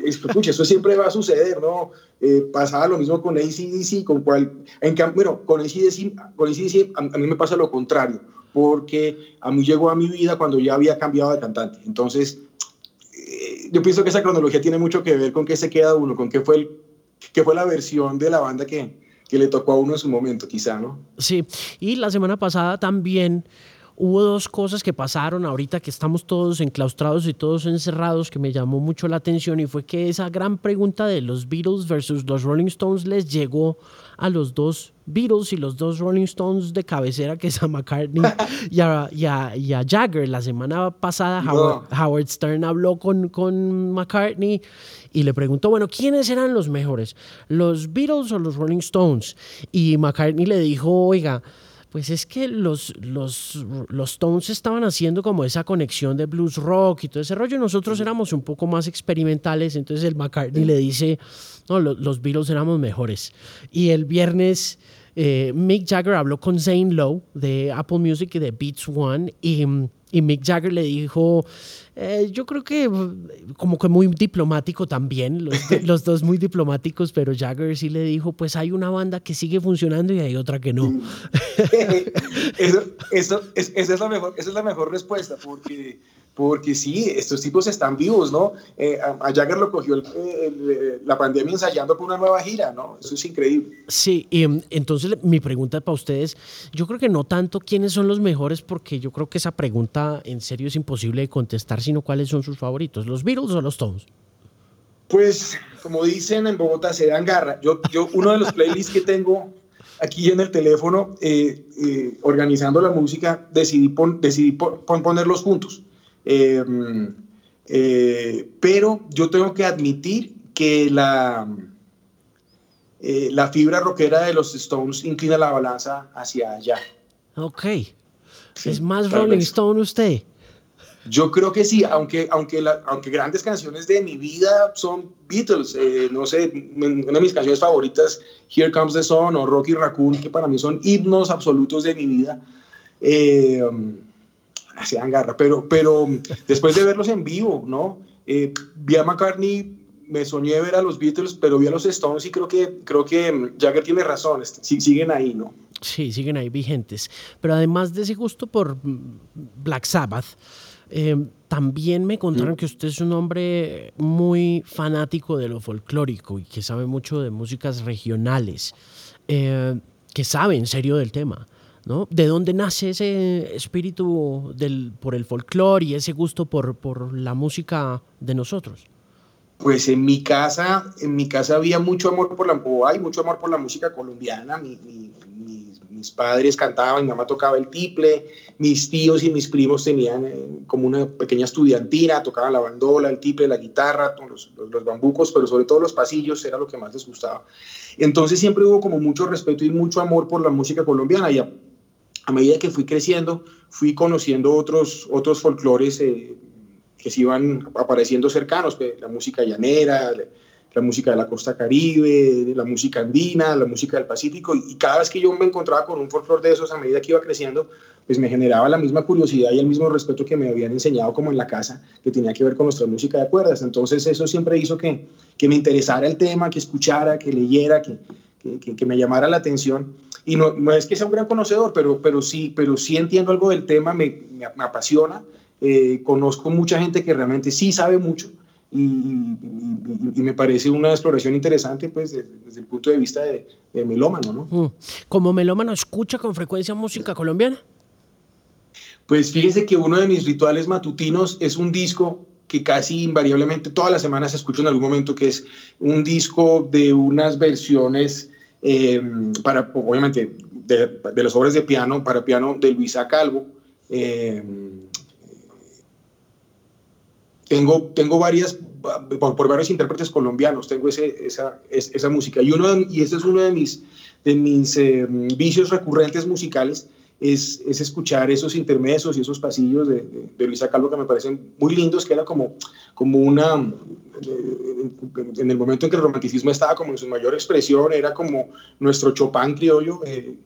Speaker 3: escucha, eso siempre va a suceder, ¿no? Eh, pasaba lo mismo con ACDC, con cual, en bueno, con ACDC, con ACDC a, a, mí me pasa lo contrario, porque a mí llegó a mi vida cuando ya había cambiado de cantante. Entonces, eh, yo pienso que esa cronología tiene mucho que ver con qué se queda uno, con qué fue, la versión de la banda que, que le tocó a uno en su momento, quizá, ¿no?
Speaker 2: Sí, y la semana pasada también hubo dos cosas que pasaron ahorita que estamos todos enclaustrados y todos encerrados que me llamó mucho la atención y fue que esa gran pregunta de los Beatles versus los Rolling Stones les llegó a los dos Beatles y los dos Rolling Stones de cabecera que es a McCartney y a, y a, Jagger. La semana pasada Howard, Stern habló con, con McCartney y le preguntó, bueno, ¿quiénes eran los mejores? ¿Los Beatles o los Rolling Stones? Y McCartney le dijo, oiga, pues es que los, los, los Stones estaban haciendo como esa conexión de blues rock y todo ese rollo. Nosotros éramos un poco más experimentales, entonces el McCartney le dice, no, los, los Beatles éramos mejores. Y el viernes eh, Mick Jagger habló con Zane Lowe de Apple Music y de Beats One y, y Mick Jagger le dijo, eh, yo creo que como que muy diplomático también, los, los, dos muy diplomáticos, pero Jagger sí le dijo, pues hay una banda que sigue funcionando y hay otra que no.
Speaker 3: eso, eso, es, esa, es la mejor, esa es la mejor respuesta, porque porque sí, estos tipos están vivos, ¿no? Eh, a, Jagger lo cogió la pandemia ensayando por una nueva gira, ¿no? Eso es increíble.
Speaker 2: Sí, y em, entonces mi pregunta para ustedes, yo creo que no tanto quiénes son los mejores, porque yo creo que esa pregunta en serio es imposible de contestar, sino cuáles son sus favoritos, los Beatles o los Stones.
Speaker 3: Pues, como dicen en Bogotá, se dan garra. Yo, yo uno de los playlists que tengo aquí en el teléfono, eh, eh, organizando la música, decidí, decidí ponerlos juntos. Em, eh, pero yo tengo que admitir que la, la fibra rockera de los Stones inclina la balanza hacia allá.
Speaker 2: Ok. ¿Es más Rolling Stone usted?
Speaker 3: Yo creo que sí, aunque, aunque, aunque grandes canciones de mi vida son Beatles. Eh, no sé, una de mis canciones favoritas, Here Comes the Sun o Rocky Raccoon, que para mí son himnos absolutos de mi vida. Eh, hacían garra, pero, pero después de verlos en vivo, ¿no? Eh, vi a McCartney, me soñé ver a los Beatles, pero vi a los Stones y creo que, creo que Jagger tiene razón, siguen ahí, ¿no?
Speaker 2: Sí, siguen ahí vigentes. Pero además de ese gusto por Black Sabbath, eh, también me contaron que usted es un hombre muy fanático de lo folclórico y que sabe mucho de músicas regionales, eh, que sabe en serio del tema. ¿De dónde nace ese espíritu del, por el folclore y ese gusto por, por la música de nosotros?
Speaker 3: Pues en mi casa, en mi casa había mucho amor por la, hay mucho amor por la música colombiana. Mis padres cantaban, mi mamá tocaba el tiple, mis tíos y mis primos tenían eh, como una pequeña estudiantina, tocaban la bandola, el tiple, la guitarra, los, bambucos, pero sobre todo los pasillos era lo que más les gustaba. Entonces siempre hubo como mucho respeto y mucho amor por la música colombiana. Y a medida que fui creciendo, fui conociendo otros, otros folclores eh, que se iban apareciendo cercanos, pues, la música llanera, la, música de la costa caribe, la música andina, la música del Pacífico, y, cada vez que yo me encontraba con un folclore de esos, a medida que iba creciendo, pues me generaba la misma curiosidad y el mismo respeto que me habían enseñado como en la casa, que tenía que ver con nuestra música de cuerdas. Entonces eso siempre hizo que, que me interesara el tema, que escuchara, que leyera, que, que, me llamara la atención y no, no, es que sea un gran conocedor, pero, pero, sí, pero sí entiendo algo del tema, me, me, apasiona, eh, conozco mucha gente que realmente sí sabe mucho y, y, me parece una exploración interesante pues desde, el punto de vista de, melómano, ¿no?
Speaker 2: Mm. ¿Como melómano escucha con frecuencia música colombiana?
Speaker 3: Pues fíjese que uno de mis rituales matutinos es un disco que casi invariablemente todas las semanas escucho en algún momento, que es un disco de unas versiones eh, para, obviamente, de, de, las obras de piano, para piano de Luisa Calvo. Eh, tengo, tengo varias, por, varios intérpretes colombianos, tengo ese, esa, esa música. Y, uno, y este es uno de mis, de mis eh, vicios recurrentes musicales, es, es, escuchar esos intermedios y esos pasillos de, de, Luisa Calvo que me parecen muy lindos, que era como, como una, eh, en el momento en que el romanticismo estaba como en su mayor expresión, era como nuestro Chopin criollo, eh,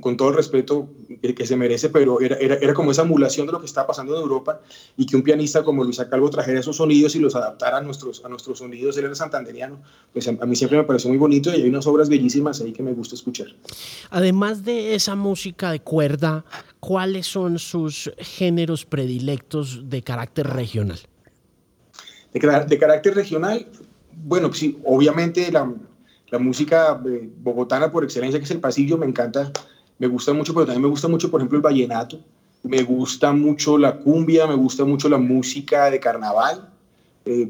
Speaker 3: con, todo el respeto que, se merece, pero era, era, era, como esa emulación de lo que estaba pasando en Europa y que un pianista como Luisa Calvo trajera esos sonidos y los adaptara a nuestros, a nuestros sonidos. Él era santanderiano, pues a, mí siempre me pareció muy bonito y hay unas obras bellísimas ahí que me gusta escuchar.
Speaker 2: Además de esa música de cuerda, ¿cuáles son sus géneros predilectos de carácter regional?
Speaker 3: De, de carácter regional, bueno, sí, obviamente la, la música eh, bogotana por excelencia, que es el pasillo, me encanta me gusta mucho, pero también me gusta mucho, por ejemplo, el vallenato, me gusta mucho la cumbia, me gusta mucho la música de carnaval, eh,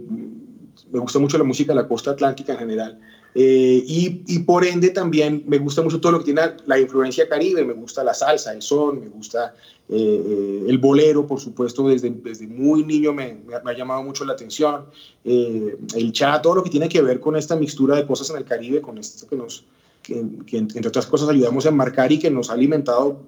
Speaker 3: me gusta mucho la música de la costa atlántica en general. Eh, y, y, por ende también me gusta mucho todo lo que tiene la influencia caribe, me gusta la salsa, el son, me gusta eh, el bolero, por supuesto, desde, desde muy niño me, me, ha llamado mucho la atención, el cha, todo lo que tiene que ver con esta mixtura de cosas en el Caribe, con esto que nos, que, entre otras cosas ayudamos a enmarcar y que nos ha alimentado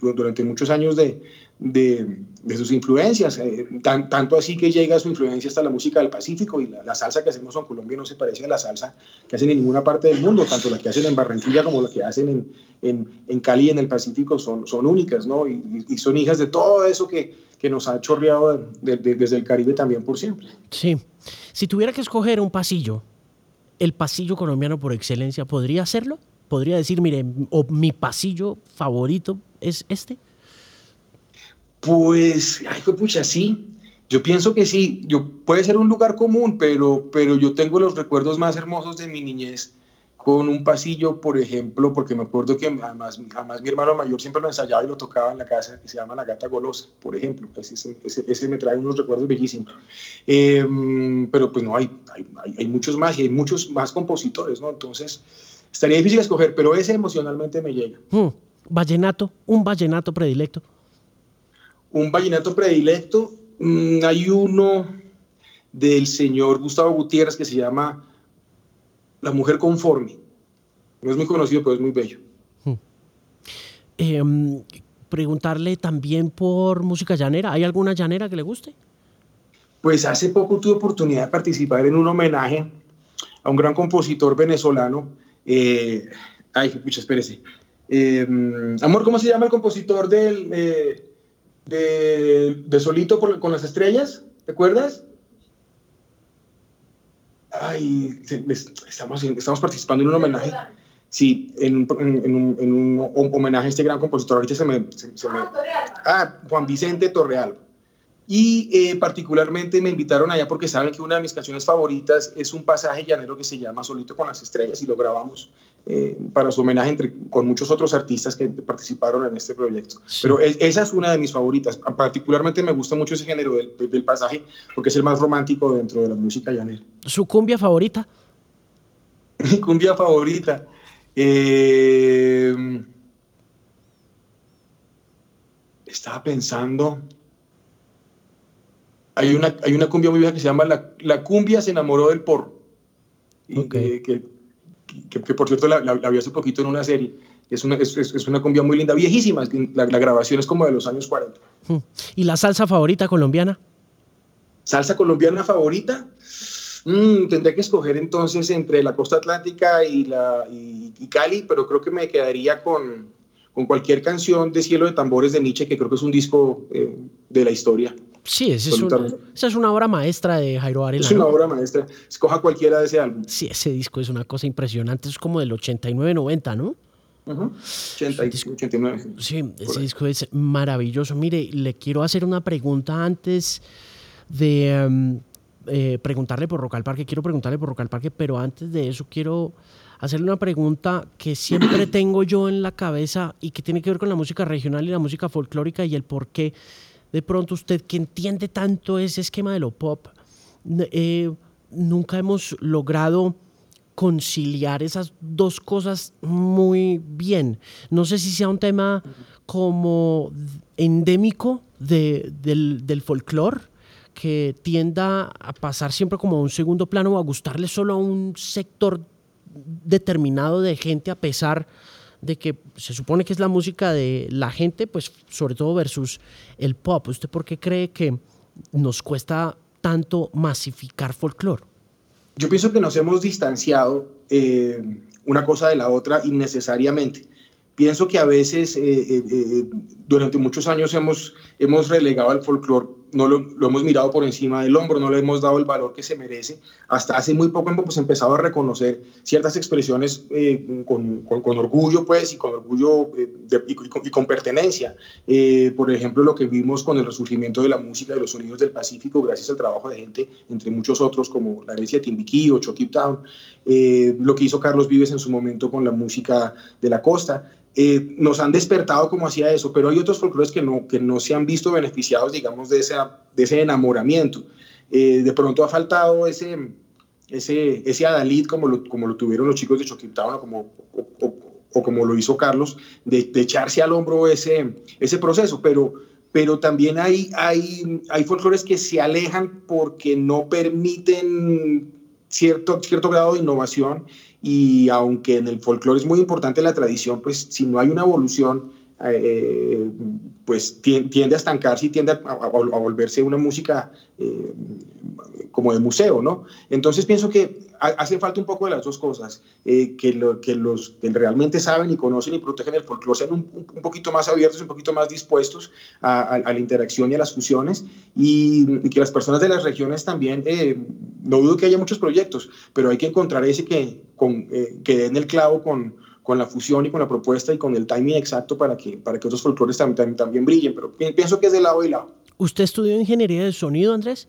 Speaker 3: durante muchos años de, de, sus influencias, eh, tanto así que llega su influencia hasta la música del Pacífico y la, salsa que hacemos en Colombia no se parece a la salsa que hacen en ninguna parte del mundo, tanto la que hacen en Barranquilla como la que hacen en, en, Cali en el Pacífico son, son únicas, ¿no? Y, son hijas de todo eso que, que nos ha chorreado desde el Caribe también por siempre.
Speaker 2: Sí, si tuviera que escoger un pasillo el pasillo colombiano por excelencia? ¿Podría hacerlo? ¿Podría decir, mire, o mi pasillo favorito es este?
Speaker 3: Pues, ay, pucha, sí. Yo pienso que sí. Yo, puede ser un lugar común, pero, pero yo tengo los recuerdos más hermosos de mi niñez con un pasillo, por ejemplo, porque me acuerdo que además, además mi hermano mayor siempre lo ensayaba y lo tocaba en la casa, que se llama La Gata Golosa, por ejemplo. Ese, ese, me trae unos recuerdos bellísimos. Em, pero pues no, hay, hay, hay, muchos más y hay muchos más compositores, ¿no? Entonces, estaría difícil escoger, pero ese emocionalmente me llega.
Speaker 2: Hmm. Vallenato, un vallenato predilecto.
Speaker 3: Un vallenato predilecto, mm, hay uno del señor Gustavo Gutiérrez que se llama la mujer conforme. No es muy conocido, pero es muy bello. Hmm.
Speaker 2: Em, preguntarle también por música llanera. ¿Hay alguna llanera que le guste?
Speaker 3: Pues hace poco tuve oportunidad de participar en un homenaje a un gran compositor venezolano. Eh, ay, pucha, espérese. Em, amor, ¿cómo se llama el compositor del, eh, de, Solito con las estrellas? ¿Te acuerdas? Ay, estamos, estamos participando en un homenaje. Sí, en, un, homenaje a este gran compositor. Ahorita se me. ah, Juan Vicente Torreal. Y eh, particularmente me invitaron allá porque saben que una de mis canciones favoritas es un pasaje llanero que se llama Solito con las Estrellas y lo grabamos eh, para su homenaje entre, con muchos otros artistas que participaron en este proyecto. Pero esa es una de mis favoritas. Particularmente me gusta mucho ese género del, del, pasaje porque es el más romántico dentro de la música llanera.
Speaker 2: ¿Su cumbia favorita?
Speaker 3: Mi cumbia favorita. Eh, estaba pensando hay una, hay una cumbia muy vieja que se llama La, la cumbia se enamoró del porro. que, que, por cierto la, la, vi hace poquito en una serie. Es una, es, es una cumbia muy linda, viejísima. La, grabación es como de los años 40.
Speaker 2: Hmm. ¿Y la salsa favorita colombiana?
Speaker 3: ¿Salsa colombiana favorita? Mm, tendré que escoger entonces entre la costa atlántica y, la, y, Cali, pero creo que me quedaría con, con cualquier canción de Cielo de Tambores de Nietzsche, que creo que es un disco eh, de la historia.
Speaker 2: Sí, esa es, una, esa es, una, obra maestra de Jairo Varela.
Speaker 3: Es una obra maestra. Escoja cualquiera de ese álbum.
Speaker 2: Sí, ese disco es una cosa impresionante. Es como del 89-90, ¿no?
Speaker 3: Uh 89.
Speaker 2: Sí, ese disco es maravilloso. Mire, le quiero hacer una pregunta antes de em, eh, preguntarle por Rock al Parque. Quiero preguntarle por Rock al Parque, pero antes de eso quiero hacerle una pregunta que siempre tengo yo en la cabeza y que tiene que ver con la música regional y la música folclórica y el por qué de pronto usted que entiende tanto ese esquema de lo pop, eh, nunca hemos logrado conciliar esas dos cosas muy bien. No sé si sea un tema como endémico del, del folclore, que tienda a pasar siempre como a un segundo plano o a gustarle solo a un sector determinado de gente a pesar de que se supone que es la música de la gente, pues sobre todo versus el pop. ¿Usted por qué cree que nos cuesta tanto masificar folclore?
Speaker 3: Yo pienso que nos hemos distanciado eh, una cosa de la otra innecesariamente. Pienso que a veces eh, eh, durante muchos años hemos, hemos relegado al folclore no lo, hemos mirado por encima del hombro, no le hemos dado el valor que se merece. Hasta hace muy poco hemos empezado a reconocer ciertas expresiones eh, con, con, orgullo, pues, y con orgullo eh, y, con, pertenencia. Eh, por ejemplo, lo que vimos con el resurgimiento de la música de los sonidos del Pacífico, gracias al trabajo de gente, entre muchos otros, como la Grecia Timbiquí o Chokip Town, lo que hizo Carlos Vives en su momento con la música de la costa. Eh, nos han despertado como hacía eso, pero hay otros folclores que no, que no se han visto beneficiados, digamos, de, de ese enamoramiento. Eh, de pronto ha faltado ese, ese, ese adalid como lo, como lo tuvieron los chicos de Choquintao, como, o, como lo hizo Carlos, de, echarse al hombro ese, ese proceso, pero, pero también hay, hay, hay folclores que se alejan porque no permiten cierto, cierto grado de innovación y aunque en el folclore es muy importante la tradición, pues si no hay una evolución, eh, pues tiende a estancarse y tiende a, volverse una música eh, como de museo, ¿no? Entonces pienso que hace falta un poco de las dos cosas, eh, que, lo, que los que realmente saben y conocen y protegen el folclore sean un, un poquito más abiertos, un poquito más dispuestos a, la interacción y a las fusiones y, que las personas de las regiones también, no dudo que haya muchos proyectos, pero hay que encontrar ese que, con, que den el clavo con con la fusión y con la propuesta y con el timing exacto para que, para que otros folclores también, también, brillen, pero pienso que es de lado y lado.
Speaker 2: ¿Usted estudió ingeniería de sonido, Andrés?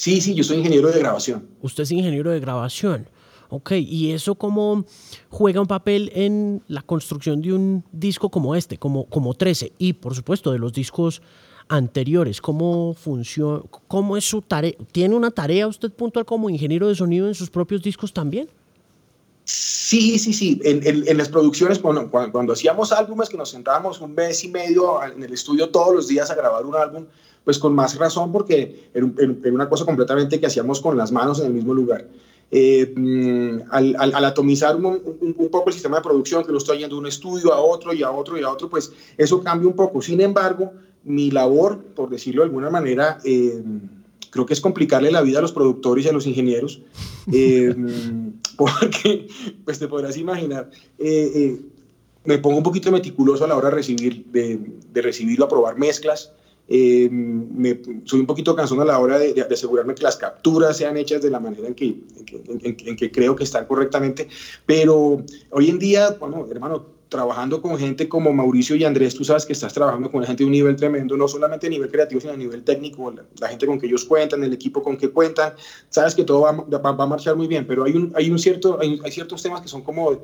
Speaker 3: Sí, sí, yo soy ingeniero de grabación.
Speaker 2: Usted es ingeniero de grabación. Ok, ¿y eso cómo juega un papel en la construcción de un disco como este, como, como 13? Y por supuesto de los discos anteriores, ¿cómo funciona? ¿Cómo es su tarea? ¿Tiene una tarea usted puntual como ingeniero de sonido en sus propios discos también?
Speaker 3: Sí, sí, sí. En, las producciones, cuando, cuando, hacíamos álbumes que nos sentábamos un mes y medio en el estudio todos los días a grabar un álbum, pues con más razón porque era, una cosa completamente que hacíamos con las manos en el mismo lugar. Eh, mm, al, atomizar un, poco el sistema de producción, que lo estoy yendo de un estudio a otro y a otro y a otro, pues eso cambia un poco. Sin embargo, mi labor, por decirlo de alguna manera, eh, creo que es complicarle la vida a los productores y a los ingenieros, eh, porque, pues te podrás imaginar, me pongo un poquito meticuloso a la hora de recibir, de, de aprobar mezclas, me, soy un poquito cansón a la hora de, asegurarme que las capturas sean hechas de la manera en que, en que, creo que están correctamente. Pero hoy en día, bueno, hermano, trabajando con gente como Mauricio y Andrés, tú sabes que estás trabajando con gente de un nivel tremendo, no solamente a nivel creativo, sino a nivel técnico, la, gente con que ellos cuentan, el equipo con que cuentan, sabes que todo va, va, a marchar muy bien, pero hay, un, hay, un cierto, hay, ciertos temas que son como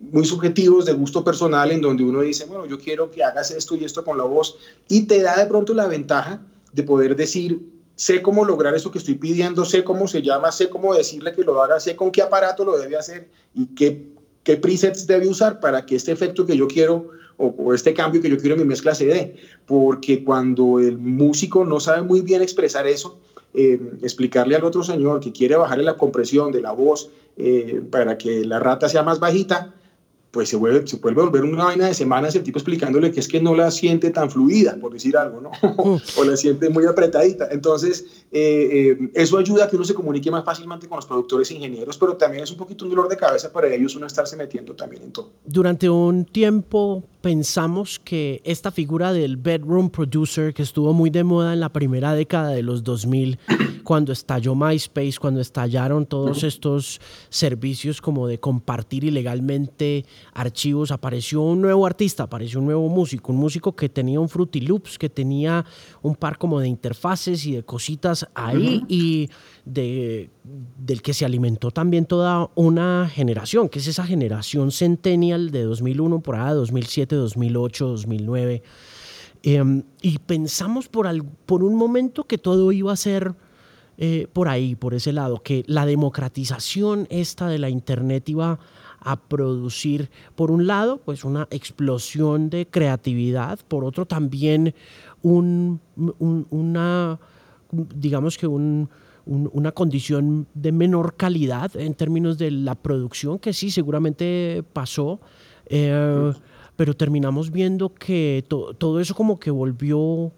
Speaker 3: muy subjetivos, de gusto personal, en donde uno dice, bueno, yo quiero que hagas esto y esto con la voz, y te da de pronto la ventaja de poder decir, sé cómo lograr eso que estoy pidiendo, sé cómo se llama, sé cómo decirle que lo haga, sé con qué aparato lo debe hacer y qué qué presets debe usar para que este efecto que yo quiero o, este cambio que yo quiero en mi mezcla se dé. Porque cuando el músico no sabe muy bien expresar eso, eh, explicarle al otro señor que quiere bajarle la compresión de la voz eh, para que la rata sea más bajita, pues se vuelve, se vuelve a volver una vaina de semanas el tipo explicándole que es que no la siente tan fluida, por decir algo, ¿no? o la siente muy apretadita. Entonces, eh, eh, eso ayuda a que uno se comunique más fácilmente con los productores e ingenieros, pero también es un poquito un dolor de cabeza para ellos uno estarse metiendo también en todo.
Speaker 2: Durante un tiempo pensamos que esta figura del bedroom producer, que estuvo muy de moda en la primera década de los 2000, cuando estalló MySpace, cuando estallaron todos estos servicios como de compartir ilegalmente archivos, apareció un nuevo artista, apareció un nuevo músico, un músico que tenía un Fruity Loops, que tenía un par como de interfaces y de cositas ahí y de, del que se alimentó también toda una generación, que es esa generación centennial de 2001 por allá, 2007, 2008, 2009. y pensamos por, por un momento que todo iba a ser eh, por ahí, por ese lado, que la democratización esta de la Internet iba a producir, por un lado, pues una explosión de creatividad, por otro también un, una digamos que una condición de menor calidad en términos de la producción, que sí, seguramente pasó, eh, pero terminamos viendo que todo eso como que volvió,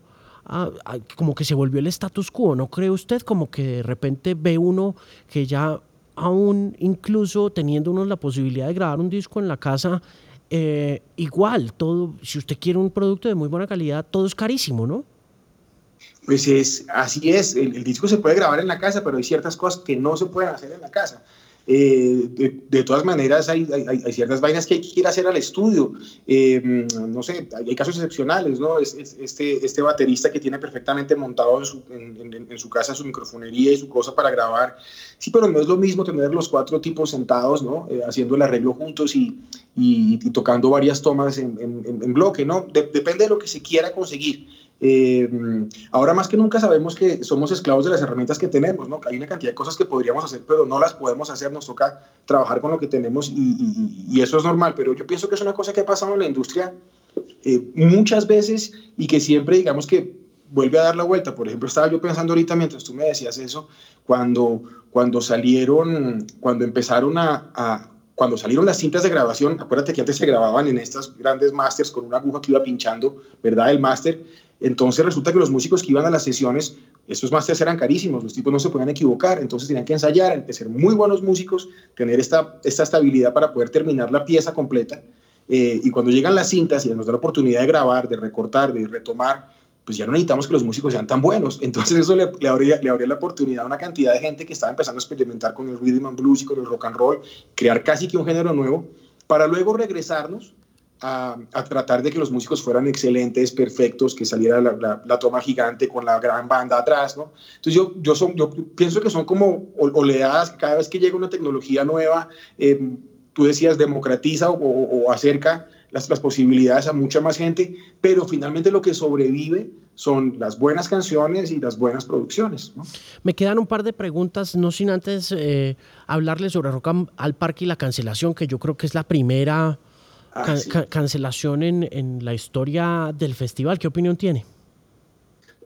Speaker 2: como que se volvió el status quo, ¿no cree usted? Como que de repente ve uno que ya aún incluso teniendo uno la posibilidad de grabar un disco en la casa, eh, igual, todo, si usted quiere un producto de muy buena calidad, todo es carísimo, ¿no?
Speaker 3: Pues es, así es, el, disco se puede grabar en la casa, pero hay ciertas cosas que no se pueden hacer en la casa. Eh, de, todas maneras, hay, hay, ciertas vainas que hay que ir a hacer al estudio. Eh, no sé, hay, casos excepcionales, ¿no? este, este baterista que tiene perfectamente montado en su, en, su, casa su microfonería y su cosa para grabar. Sí, pero no es lo mismo tener los cuatro tipos sentados, ¿no? Eh, haciendo el arreglo juntos y, y, tocando varias tomas en, bloque, ¿no? depende de lo que se quiera conseguir. Eh, ahora más que nunca sabemos que somos esclavos de las herramientas que tenemos, ¿no? Hay una cantidad de cosas que podríamos hacer, pero no las podemos hacer, nos toca trabajar con lo que tenemos y, eso es normal, pero yo pienso que es una cosa que ha pasado en la industria eh, muchas veces y que siempre, digamos que vuelve a dar la vuelta. Por ejemplo, estaba yo pensando ahorita mientras tú me decías eso, cuando, cuando salieron, cuando empezaron a, a cuando salieron las cintas de grabación, acuérdate que antes se grababan en estas grandes masters con una aguja que iba pinchando, ¿verdad? El máster. Entonces resulta que los músicos que iban a las sesiones, estos masters eran carísimos, los tipos no se podían equivocar, entonces tenían que ensayar, ser muy buenos músicos, tener esta, esta estabilidad para poder terminar la pieza completa. Eh, y cuando llegan las cintas y nos da la oportunidad de grabar, de recortar, de retomar, pues ya no necesitamos que los músicos sean tan buenos. Entonces eso le, le abría la oportunidad a una cantidad de gente que estaba empezando a experimentar con el rhythm and blues y con el rock and roll, crear casi que un género nuevo, para luego regresarnos a, a tratar de que los músicos fueran excelentes, perfectos, que saliera la, la, toma gigante con la gran banda atrás, ¿no? Entonces yo, yo, son, yo pienso que son como oleadas, cada vez que llega una tecnología nueva, eh, tú decías, democratiza o, o acerca las, las, posibilidades a mucha más gente, pero finalmente lo que sobrevive son las buenas canciones y las buenas producciones.
Speaker 2: Me quedan un par de preguntas, no sin antes eh, hablarles sobre Rock al Parque y la cancelación, que yo creo que es la primera ah, cancelación en, en, la historia del festival. ¿Qué opinión tiene?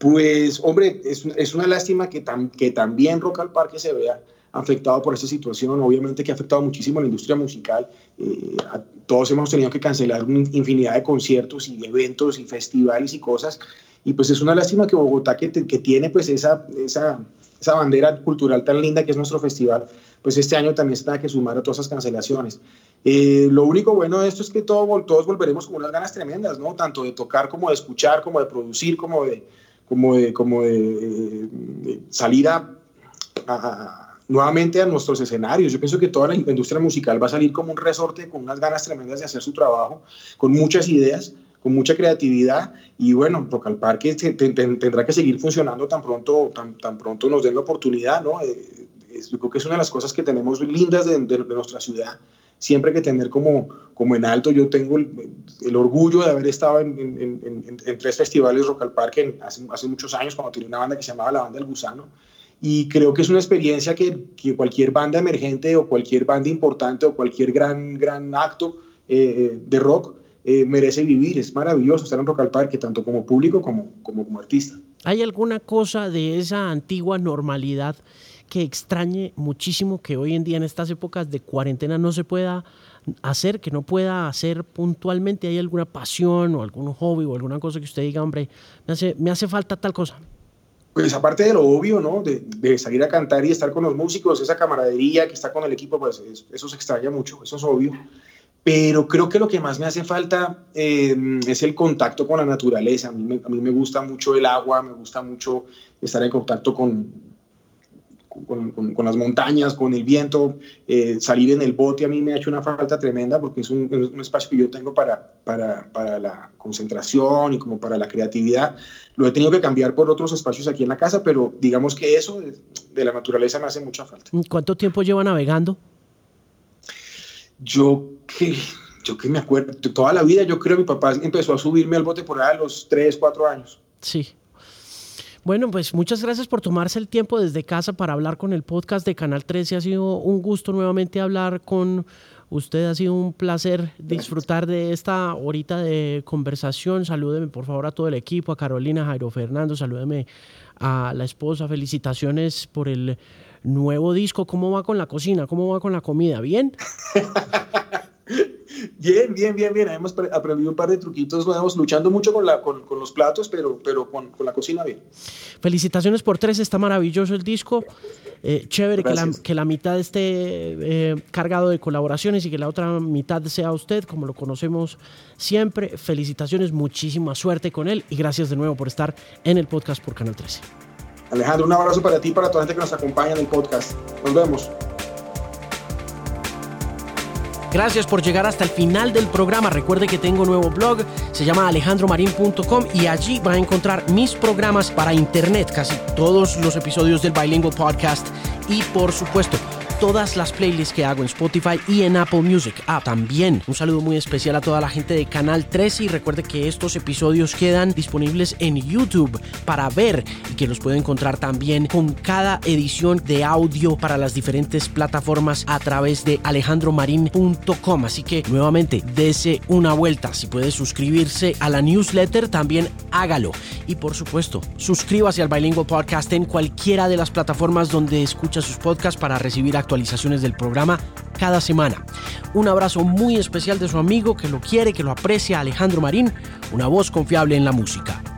Speaker 3: Pues, hombre, es, es una lástima que, que también Rock al Parque se vea afectado por esta situación, obviamente que ha afectado muchísimo a la industria musical. Eh, todos hemos tenido que cancelar una infinidad de conciertos y eventos y festivales y cosas. Y pues es una lástima que Bogotá, que, que tiene pues esa, esa, esa, bandera cultural tan linda que es nuestro festival, pues este año también se tenga que sumar a todas esas cancelaciones. Eh, lo único bueno de esto es que todo, todos volveremos con unas ganas tremendas, ¿no? Tanto de tocar como de escuchar, como de producir, como de, como de, como de, de salir a, a nuevamente a nuestros escenarios. Yo pienso que toda la industria musical va a salir como un resorte con unas ganas tremendas de hacer su trabajo, con muchas ideas, con mucha creatividad y bueno, Rock al Parque tendrá que seguir funcionando tan pronto, tan, tan pronto nos den la oportunidad, ¿no? Eh, yo creo que es una de las cosas que tenemos lindas de, nuestra ciudad, siempre que tener como, como en alto, yo tengo el, orgullo de haber estado en, en, tres festivales Rock al Parque hace, hace muchos años, cuando tenía una banda que se llamaba La Banda del Gusano, y creo que es una experiencia que, que, cualquier banda emergente o cualquier banda importante o cualquier gran, gran acto eh, de rock eh, merece vivir. Es maravilloso estar en Rock al Parque, tanto como público como, como, como artista.
Speaker 2: ¿Hay alguna cosa de esa antigua normalidad que extrañe muchísimo que hoy en día en estas épocas de cuarentena no se pueda hacer, que no pueda hacer puntualmente? ¿Hay alguna pasión o algún hobby o alguna cosa que usted diga, hombre, me hace, me hace falta tal cosa?
Speaker 3: pues aparte de lo obvio, ¿no? De, salir a cantar y estar con los músicos, esa camaradería que está con el equipo, pues eso, se extraña mucho, eso es obvio. Pero creo que lo que más me hace falta eh, es el contacto con la naturaleza. A mí, a mí, me gusta mucho el agua, me gusta mucho estar en contacto con, con, las montañas, con el viento, eh, salir en el bote a mí me ha hecho una falta tremenda porque es un, espacio que yo tengo para, para, para, la concentración y como para la creatividad. Lo he tenido que cambiar por otros espacios aquí en la casa, pero digamos que eso de, la naturaleza me hace mucha falta.
Speaker 2: ¿Cuánto tiempo lleva navegando?
Speaker 3: Yo que, yo que me acuerdo, toda la vida yo creo que mi papá empezó a subirme al bote por ahí a los 3, 4 años.
Speaker 2: Sí, bueno, pues muchas gracias por tomarse el tiempo desde casa para hablar con el podcast de Canal 13. Ha sido un gusto nuevamente hablar con usted. Ha sido un placer disfrutar de esta horita de conversación. Salúdeme por favor a todo el equipo, a Carolina, Jairo Fernando, salúdeme a la esposa. Felicitaciones por el nuevo disco. ¿Cómo va con la cocina? ¿Cómo va con la comida? ¿Bien?
Speaker 3: Bien, bien, bien, bien. Hemos aprendido un par de truquitos nuevos, luchando mucho con, la, con, los platos, pero, pero con, la cocina bien.
Speaker 2: Felicitaciones por tres, está maravilloso el disco. Eh, chévere que la, que la, mitad esté eh, cargado de colaboraciones y que la otra mitad sea usted, como lo conocemos siempre. Felicitaciones, muchísima suerte con él y gracias de nuevo por estar en el podcast por Canal 13.
Speaker 3: Alejandro, un abrazo para ti y para toda la gente que nos acompaña en el podcast. Nos vemos.
Speaker 2: Gracias por llegar hasta el final del programa. Recuerde que tengo un nuevo blog, se llama alejandromarin.com y allí va a encontrar mis programas para internet, casi todos los episodios del Bilingual Podcast y por supuesto todas las playlists que hago en Spotify y en Apple Music. Ah, también un saludo muy especial a toda la gente de Canal 13 y recuerde que estos episodios quedan disponibles en YouTube para ver y que los puede encontrar también con cada edición de audio para las diferentes plataformas a través de alejandromarin.com. Así que nuevamente, dese una vuelta. Si puede suscribirse a la newsletter, también hágalo. Y por supuesto, suscríbase al Bilingual Podcast en cualquiera de las plataformas donde escucha sus podcasts para recibir actualizaciones del programa cada semana. Un abrazo muy especial de su amigo que lo quiere, que lo aprecia, Alejandro Marín, una voz confiable en la música.